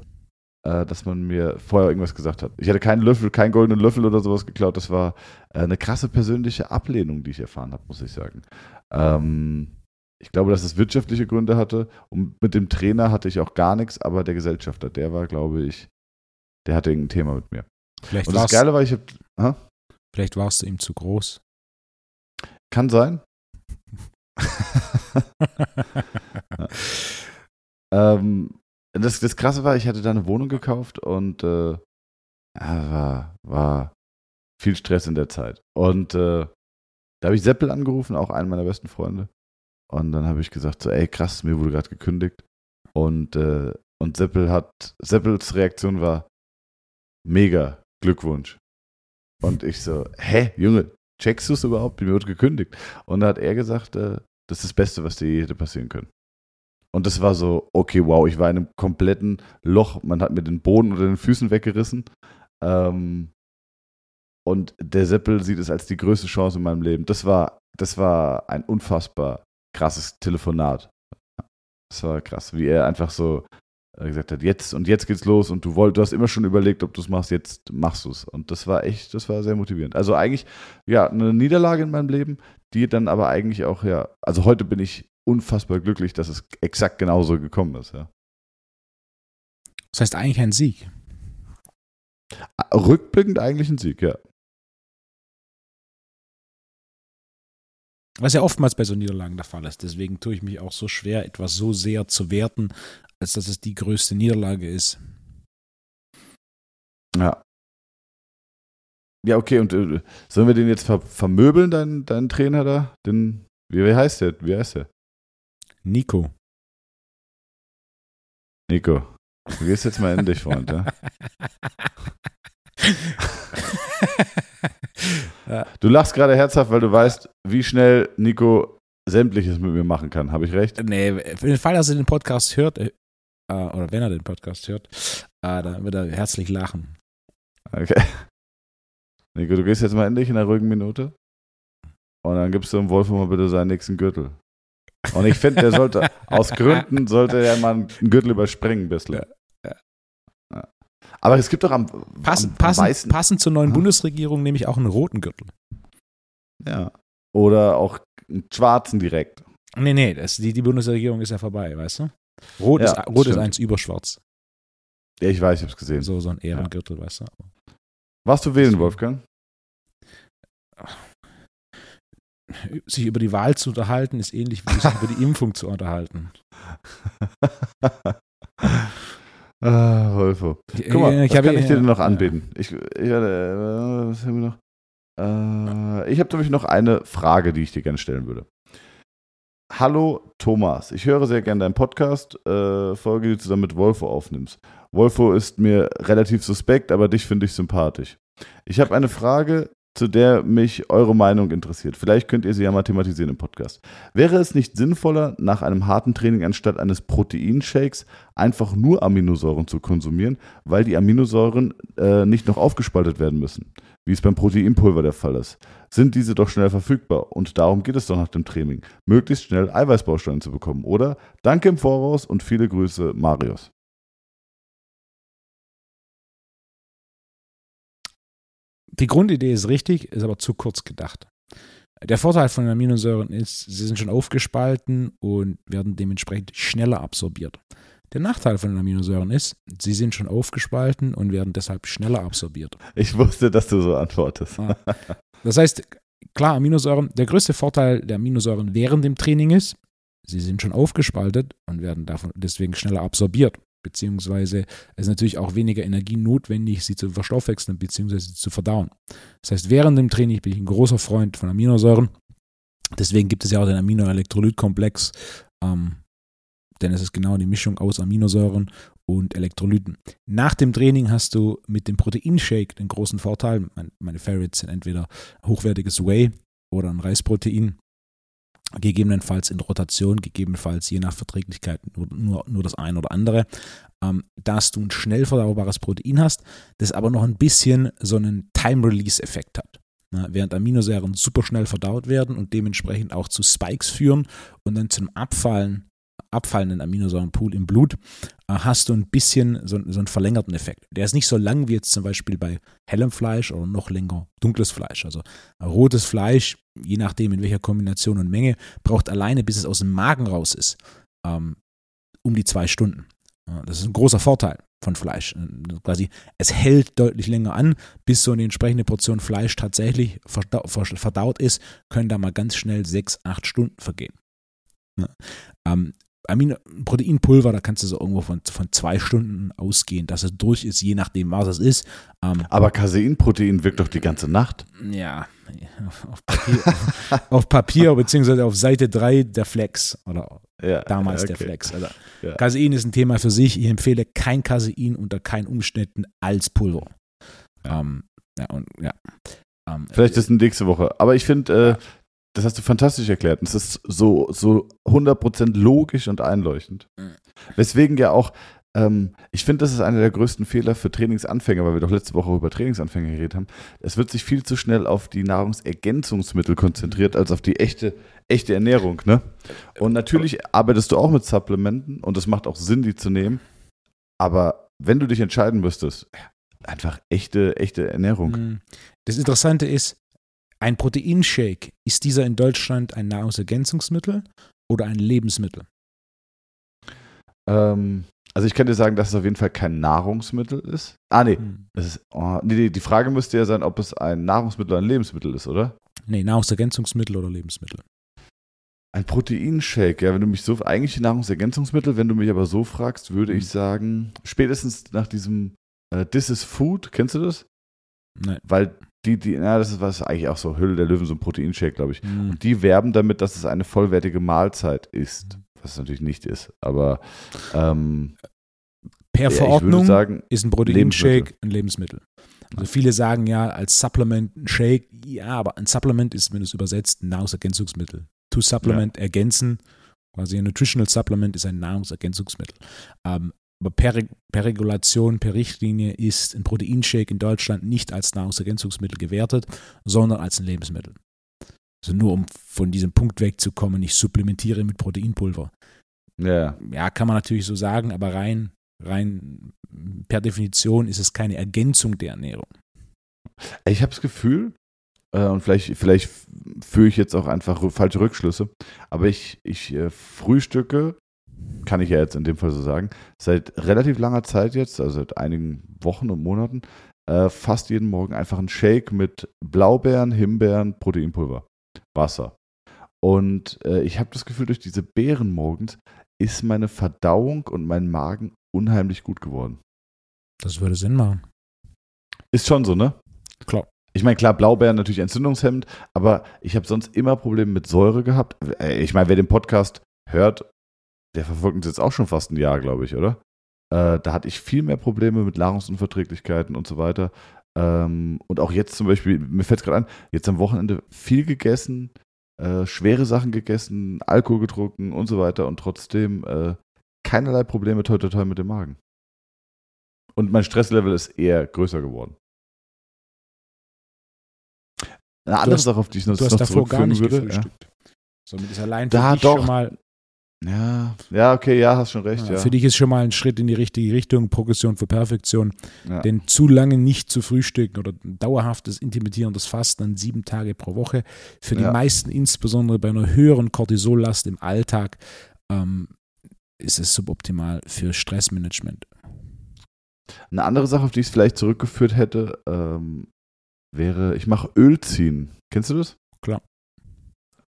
Speaker 1: äh, dass man mir vorher irgendwas gesagt hat. Ich hatte keinen Löffel, keinen goldenen Löffel oder sowas geklaut. Das war äh, eine krasse persönliche Ablehnung, die ich erfahren habe, muss ich sagen. Ähm, ich glaube, dass es wirtschaftliche Gründe hatte. Und mit dem Trainer hatte ich auch gar nichts, aber der Gesellschafter, der war, glaube ich, der hatte irgendein Thema mit mir.
Speaker 2: Vielleicht,
Speaker 1: Und das Geile war, ich habe.
Speaker 2: vielleicht warst du ihm zu groß.
Speaker 1: Kann sein. ähm, das, das Krasse war, ich hatte da eine Wohnung gekauft und äh, war, war viel Stress in der Zeit. Und äh, da habe ich Seppel angerufen, auch einen meiner besten Freunde. Und dann habe ich gesagt, so, ey, krass, mir wurde gerade gekündigt. Und, äh, und Seppel hat, Seppels Reaktion war mega, Glückwunsch. Und ich so, hä, Junge, checkst du es überhaupt? Mir wurde gekündigt. Und da hat er gesagt, äh, das ist das Beste, was dir hätte passieren können. Und das war so, okay, wow, ich war in einem kompletten Loch. Man hat mir den Boden unter den Füßen weggerissen. Ähm, und der Seppel sieht es als die größte Chance in meinem Leben. Das war, das war ein unfassbar krasses Telefonat. Das war krass, wie er einfach so gesagt hat, jetzt und jetzt geht's los und du wolltest, du hast immer schon überlegt, ob du es machst, jetzt machst du es. Und das war echt, das war sehr motivierend. Also eigentlich, ja, eine Niederlage in meinem Leben, die dann aber eigentlich auch, ja, also heute bin ich unfassbar glücklich, dass es exakt genauso gekommen ist, ja.
Speaker 2: Das heißt eigentlich ein Sieg.
Speaker 1: Rückblickend eigentlich ein Sieg, ja.
Speaker 2: Was ja oftmals bei so Niederlagen der Fall ist. Deswegen tue ich mich auch so schwer, etwas so sehr zu werten, als dass es die größte Niederlage ist.
Speaker 1: Ja. Ja, okay, und äh, sollen wir den jetzt ver vermöbeln, deinen, deinen Trainer da? Den, wie, wie heißt der? Wie heißt der?
Speaker 2: Nico.
Speaker 1: Nico. Du gehst jetzt mal in dich, Freund, ja? Du lachst gerade herzhaft, weil du weißt, wie schnell Nico sämtliches mit mir machen kann. Habe ich recht?
Speaker 2: Nee, für den Fall, dass er den Podcast hört, äh, oder wenn er den Podcast hört, äh, dann wird er herzlich lachen.
Speaker 1: Okay. Nico, du gehst jetzt mal in dich in einer ruhigen Minute. Und dann gibst du dem Wolf mal bitte seinen nächsten Gürtel. Und ich finde, der sollte, aus Gründen, sollte er mal einen Gürtel überspringen.
Speaker 2: Ja,
Speaker 1: Ja. Aber es gibt doch am,
Speaker 2: Pass,
Speaker 1: am, am
Speaker 2: passend,
Speaker 1: weißen,
Speaker 2: passend zur neuen
Speaker 1: Aha.
Speaker 2: Bundesregierung nehme ich auch einen roten Gürtel.
Speaker 1: ja. Oder auch einen schwarzen direkt.
Speaker 2: Nee, nee, das, die, die Bundesregierung ist ja vorbei, weißt du? Rot,
Speaker 1: Ja,
Speaker 2: ist, Rot ist eins über schwarz.
Speaker 1: Ja, ich weiß, ich habe es gesehen.
Speaker 2: So, so ein Ehrengürtel, weißt du?
Speaker 1: Warst du wählen, Wolfgang?
Speaker 2: Sich über die Wahl zu unterhalten, ist ähnlich wie sich über die Impfung zu unterhalten.
Speaker 1: ah, Wolfo. Guck mal,
Speaker 2: ich
Speaker 1: was
Speaker 2: habe-
Speaker 1: kann ich dir denn noch anbieten? Ich, ich, äh, was haben wir noch? Äh, ich habe nämlich noch eine Frage, die ich dir gerne stellen würde. Hallo Thomas, ich höre sehr gerne deinen Podcast, äh, Folge, die du zusammen mit Wolfo aufnimmst. Wolfo ist mir relativ suspekt, aber dich finde ich sympathisch. Ich habe eine Frage, zu der mich eure Meinung interessiert. Vielleicht könnt ihr sie ja mal thematisieren im Podcast. Wäre es nicht sinnvoller, nach einem harten Training anstatt eines Proteinshakes einfach nur Aminosäuren zu konsumieren, weil die Aminosäuren äh, nicht noch aufgespaltet werden müssen, wie es beim Proteinpulver der Fall ist? Sind diese doch schnell verfügbar und darum geht es doch nach dem Training, möglichst schnell Eiweißbausteine zu bekommen, oder? Danke im Voraus und viele Grüße, Marius.
Speaker 2: Die Grundidee ist richtig, ist aber zu kurz gedacht. Der Vorteil von den Aminosäuren ist, sie sind schon aufgespalten und werden dementsprechend schneller absorbiert. Der Nachteil von den Aminosäuren ist, sie sind schon aufgespalten und werden deshalb schneller absorbiert.
Speaker 1: Ich wusste, dass du so antwortest.
Speaker 2: Ah. Das heißt, klar, Aminosäuren, der größte Vorteil der Aminosäuren während dem Training ist, sie sind schon aufgespaltet und werden davon deswegen schneller absorbiert. Beziehungsweise es ist natürlich auch weniger Energie notwendig, sie zu verstoffwechseln beziehungsweise zu verdauen. Das heißt, während dem Training bin ich ein großer Freund von Aminosäuren. Deswegen gibt es ja auch den Aminoelektrolytkomplex, ähm, denn es ist genau die Mischung aus Aminosäuren und Elektrolyten. Nach dem Training hast du mit dem Proteinshake den großen Vorteil. Mein, meine Favorites sind entweder hochwertiges Whey oder ein Reisprotein. Gegebenenfalls in Rotation, gegebenenfalls je nach Verträglichkeit nur, nur, nur das eine oder andere, ähm, dass du ein schnell verdaubares Protein hast, das aber noch ein bisschen so einen Time-Release-Effekt hat. Na, während Aminosäuren super schnell verdaut werden und dementsprechend auch zu Spikes führen und dann zum Abfallen abfallenden Aminosäurenpool im Blut, äh, hast du ein bisschen so, so einen verlängerten Effekt. Der ist nicht so lang wie jetzt zum Beispiel bei hellem Fleisch oder noch länger dunkles Fleisch. Also rotes Fleisch, je nachdem in welcher Kombination und Menge, braucht alleine, bis es aus dem Magen raus ist, ähm, um die zwei Stunden. Das ist ein großer Vorteil von Fleisch. Äh, Quasi, es hält deutlich länger an, bis so eine entsprechende Portion Fleisch tatsächlich verdau verdaut ist, können da mal ganz schnell sechs, acht Stunden vergehen. Ja. Ähm, Amino Proteinpulver, da kannst du so irgendwo von, von zwei Stunden ausgehen, dass es durch ist, je nachdem, was es ist. Ähm,
Speaker 1: Aber Caseinprotein wirkt doch die ganze Nacht.
Speaker 2: ja, auf Papier, auf Papier beziehungsweise auf Seite 3 der Flex oder
Speaker 1: Ja,
Speaker 2: damals der
Speaker 1: okay.
Speaker 2: Flex. Also,
Speaker 1: Ja.
Speaker 2: Casein ist ein Thema für sich. Ich empfehle kein Casein unter keinen Umständen als Pulver. Ähm, ja, und, ja. Ähm,
Speaker 1: Vielleicht ist es nächste Woche. Aber ich finde, äh, das hast du fantastisch erklärt. Und es ist so, so 100% logisch und einleuchtend.
Speaker 2: Mhm.
Speaker 1: Weswegen ja auch, ähm, ich finde, das ist einer der größten Fehler für Trainingsanfänger, weil wir doch letzte Woche über Trainingsanfänger geredet haben. Es wird sich viel zu schnell auf die Nahrungsergänzungsmittel konzentriert, als auf die echte, echte Ernährung. Ne? Und natürlich arbeitest du auch mit Supplementen und es macht auch Sinn, die zu nehmen. Aber wenn du dich entscheiden müsstest, einfach echte, echte Ernährung.
Speaker 2: Mm. Das Interessante ist, ein Proteinshake, ist dieser in Deutschland ein Nahrungsergänzungsmittel oder ein Lebensmittel?
Speaker 1: Ähm, also ich kann dir sagen, dass es auf jeden Fall kein Nahrungsmittel ist. Ah, nee.
Speaker 2: Hm.
Speaker 1: Ist, oh, nee, die Frage müsste ja sein, ob es ein Nahrungsmittel oder ein Lebensmittel ist, oder?
Speaker 2: Nee, Nahrungsergänzungsmittel oder Lebensmittel.
Speaker 1: Ein Proteinshake, ja, wenn du mich so, eigentlich ein Nahrungsergänzungsmittel, wenn du mich aber so fragst, würde ich
Speaker 2: Mhm.
Speaker 1: sagen, spätestens nach diesem äh, This is Food, kennst du das?
Speaker 2: Nein.
Speaker 1: Weil die, die, ja, das ist was eigentlich auch so Hülle der Löwen, so ein Proteinshake, glaube ich.
Speaker 2: Hm.
Speaker 1: Und die werben damit, dass es eine vollwertige Mahlzeit ist,
Speaker 2: Mhm.
Speaker 1: was es natürlich nicht ist. Aber ähm,
Speaker 2: Per
Speaker 1: ja,
Speaker 2: Verordnung
Speaker 1: sagen,
Speaker 2: ist ein Proteinshake ein Lebensmittel. Also viele sagen ja als Supplement ein Shake, ja, aber ein Supplement ist, wenn du es übersetzt, ein Nahrungsergänzungsmittel. To supplement, ergänzen, quasi ein Nutritional Supplement ist ein Nahrungsergänzungsmittel. Ähm, aber per, per Regulation, per Richtlinie ist ein Proteinshake in Deutschland nicht als Nahrungsergänzungsmittel gewertet, sondern als ein Lebensmittel. Also nur um von diesem Punkt wegzukommen, ich supplementiere mit Proteinpulver.
Speaker 1: ja,
Speaker 2: Ja, kann man natürlich so sagen, aber rein, rein per Definition ist es keine Ergänzung der Ernährung.
Speaker 1: Ich habe das Gefühl, äh, und vielleicht, vielleicht führe ich jetzt auch einfach falsche Rückschlüsse, aber ich, ich äh, frühstücke, kann ich ja jetzt in dem Fall so sagen, seit relativ langer Zeit jetzt, also seit einigen Wochen und Monaten, äh, fast jeden Morgen einfach einen Shake mit Blaubeeren, Himbeeren, Proteinpulver, Wasser. Und äh, ich habe das Gefühl, durch diese Beeren morgens ist meine Verdauung und mein Magen unheimlich gut geworden.
Speaker 2: Das würde Sinn machen.
Speaker 1: Ist schon so, ne?
Speaker 2: Klar.
Speaker 1: Ich meine, klar, Blaubeeren natürlich entzündungshemmend, aber ich habe sonst immer Probleme mit Säure gehabt. Äh, Ich meine, wer den Podcast hört, der verfolgt uns jetzt auch schon fast ein Jahr, glaube ich, oder? Äh, da hatte ich viel mehr Probleme mit Nahrungsunverträglichkeiten und so weiter. Ähm, und auch jetzt zum Beispiel, mir fällt es gerade an, jetzt am Wochenende viel gegessen, äh, schwere Sachen gegessen, Alkohol getrunken und so weiter und trotzdem äh, keinerlei Probleme toi toi toi mit dem Magen. Und mein Stresslevel ist eher größer geworden. Eine andere
Speaker 2: hast-
Speaker 1: Sache, auf die ich noch,
Speaker 2: Du hast
Speaker 1: noch
Speaker 2: davor gar
Speaker 1: zurückführen
Speaker 2: nicht
Speaker 1: würde.
Speaker 2: gefrühstückt. Somit ist allein für
Speaker 1: Da
Speaker 2: dich
Speaker 1: doch.
Speaker 2: schon mal,
Speaker 1: Ja. ja, ja, okay, ja, hast schon recht. Ja.
Speaker 2: für dich ist schon mal ein Schritt in die richtige Richtung, Progression für Perfektion.
Speaker 1: ja.
Speaker 2: Denn zu lange nicht zu frühstücken oder dauerhaftes intermittierendes Fasten an sieben Tage pro Woche, für die
Speaker 1: Ja.
Speaker 2: meisten, insbesondere bei einer höheren Cortisollast im Alltag, ähm, ist es suboptimal für Stressmanagement.
Speaker 1: Eine andere Sache, auf die ich es vielleicht zurückgeführt hätte, ähm, wäre, ich mache Öl ziehen. Kennst du das?
Speaker 2: Klar.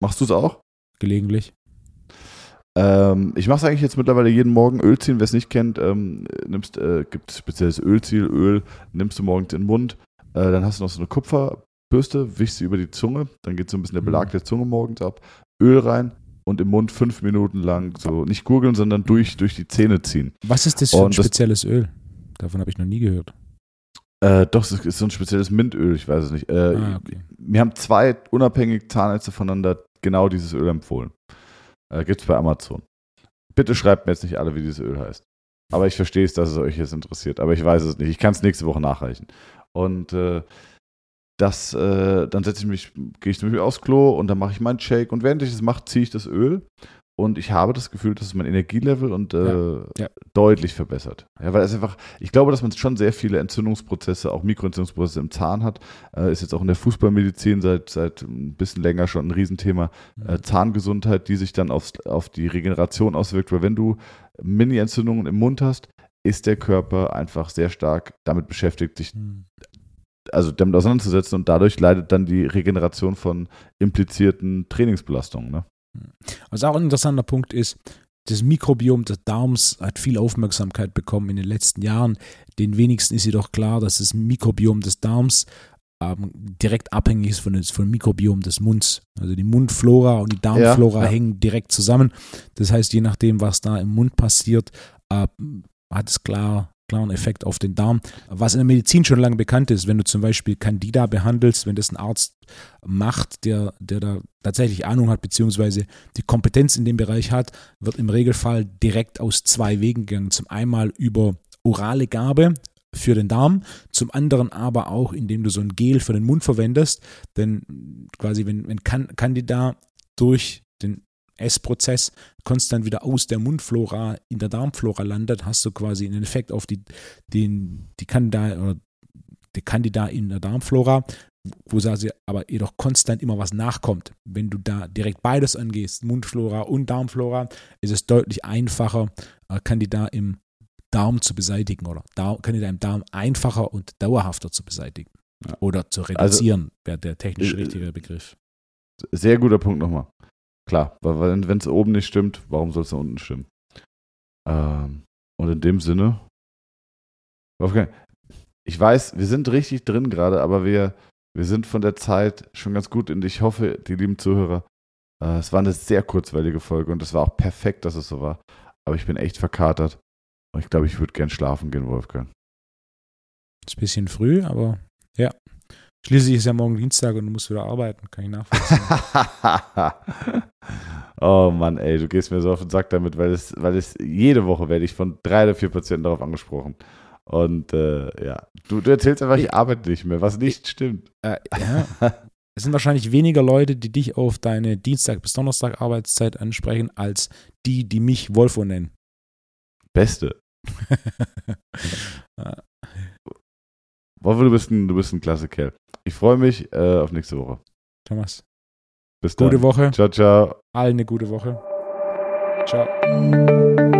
Speaker 1: Machst du es auch?
Speaker 2: Gelegentlich.
Speaker 1: Ähm, ich mache es eigentlich jetzt mittlerweile jeden Morgen Öl ziehen. Wer es nicht kennt, ähm, nimmst, äh, gibt spezielles Ölziel, Öl, nimmst du morgens in den Mund. Äh, dann hast du noch so eine Kupferbürste, wischst sie über die Zunge. Dann geht so ein bisschen der Belag
Speaker 2: Mhm.
Speaker 1: der Zunge morgens ab. Öl rein und im Mund fünf Minuten lang so nicht gurgeln, sondern durch, durch die Zähne ziehen.
Speaker 2: Was ist das für ein
Speaker 1: Und das-
Speaker 2: spezielles Öl? Davon habe ich noch nie gehört.
Speaker 1: Äh, doch, es ist so ein spezielles Mintöl, ich weiß es nicht. Äh,
Speaker 2: Ah, okay.
Speaker 1: Mir haben zwei unabhängig Zahnärzte voneinander genau dieses Öl empfohlen. Äh, Gibt es bei Amazon. Bitte schreibt mir jetzt nicht alle, wie dieses Öl heißt. Aber ich verstehe es, dass es euch jetzt interessiert. Aber ich weiß es nicht. Ich kann es nächste Woche nachreichen. Und äh, das, äh, dann setze ich mich, gehe ich zum Beispiel aufs Klo und dann mache ich meinen Shake. Und während ich das mache, ziehe ich das Öl. Und ich habe das Gefühl, dass es mein Energielevel und äh,
Speaker 2: Ja, ja.
Speaker 1: deutlich verbessert. Ja, weil es einfach, ich glaube, dass man schon sehr viele Entzündungsprozesse, auch Mikroentzündungsprozesse im Zahn hat. Äh, ist jetzt auch in der Fußballmedizin seit, seit ein bisschen länger schon ein Riesenthema. Äh, Zahngesundheit, die sich dann aufs, auf die Regeneration auswirkt, weil wenn du Mini-Entzündungen im Mund hast, ist der Körper einfach sehr stark damit beschäftigt, sich
Speaker 2: Hm.
Speaker 1: also damit auseinanderzusetzen und dadurch leidet dann die Regeneration von implizierten Trainingsbelastungen. Ne?
Speaker 2: Was auch ein interessanter Punkt ist, das Mikrobiom des Darms hat viel Aufmerksamkeit bekommen in den letzten Jahren. Den wenigsten ist jedoch klar, dass das Mikrobiom des Darms ähm, direkt abhängig ist von dem vom Mikrobiom des Munds. Also die Mundflora und die Darmflora
Speaker 1: Ja, ja.
Speaker 2: hängen direkt zusammen. Das heißt, je nachdem, was da im Mund passiert, äh, hat es klar, klaren Effekt auf den Darm. Was in der Medizin schon lange bekannt ist, wenn du zum Beispiel Candida behandelst, wenn das ein Arzt macht, der, der da tatsächlich Ahnung hat, beziehungsweise die Kompetenz in dem Bereich hat, wird im Regelfall direkt aus zwei Wegen gegangen. Zum einmal über orale Gabe für den Darm, zum anderen aber auch, indem du so ein Gel für den Mund verwendest, denn quasi wenn, wenn Can- Candida durch den Essprozess konstant wieder aus der Mundflora in der Darmflora landet, hast du quasi einen Effekt auf die, den, die Candida oder die Candida in der Darmflora, wo sie aber jedoch konstant immer was nachkommt. Wenn du da direkt beides angehst, Mundflora und Darmflora, ist es deutlich einfacher, äh, Candida im Darm zu beseitigen oder Candida im Darm einfacher und dauerhafter zu beseitigen. Oder zu reduzieren, wäre der technisch richtige Begriff.
Speaker 1: Sehr guter Punkt nochmal. Klar, weil wenn es oben nicht stimmt, warum soll es unten stimmen? Ähm, und in dem Sinne, Wolfgang, ich weiß, wir sind richtig drin gerade, aber wir, wir sind von der Zeit schon ganz gut und ich hoffe, die lieben Zuhörer, äh, es war eine sehr kurzweilige Folge und es war auch perfekt, dass es so war. Aber ich bin echt verkatert und ich glaube, ich würde gern schlafen gehen, Wolfgang.
Speaker 2: Ist ein bisschen früh, aber ja. Schließlich ist ja morgen Dienstag und du musst wieder arbeiten, kann ich nachvollziehen.
Speaker 1: oh Mann, ey, du gehst mir so auf den Sack damit, weil es, weil es jede Woche werde ich von drei oder vier Patienten darauf angesprochen. Und äh, ja, du, du erzählst einfach, ich arbeite nicht mehr, was nicht stimmt.
Speaker 2: äh, ja. Es sind wahrscheinlich weniger Leute, die dich auf deine Dienstag- bis Donnerstag Arbeitszeit ansprechen, als die, die mich Wolfo nennen.
Speaker 1: Beste. Wolfe, du bist ein, du bist ein klasse Kerl. Ich freue mich äh, auf nächste Woche.
Speaker 2: Thomas,
Speaker 1: Bis dann.
Speaker 2: gute Woche.
Speaker 1: Ciao, ciao.
Speaker 2: Allen eine gute Woche. Ciao.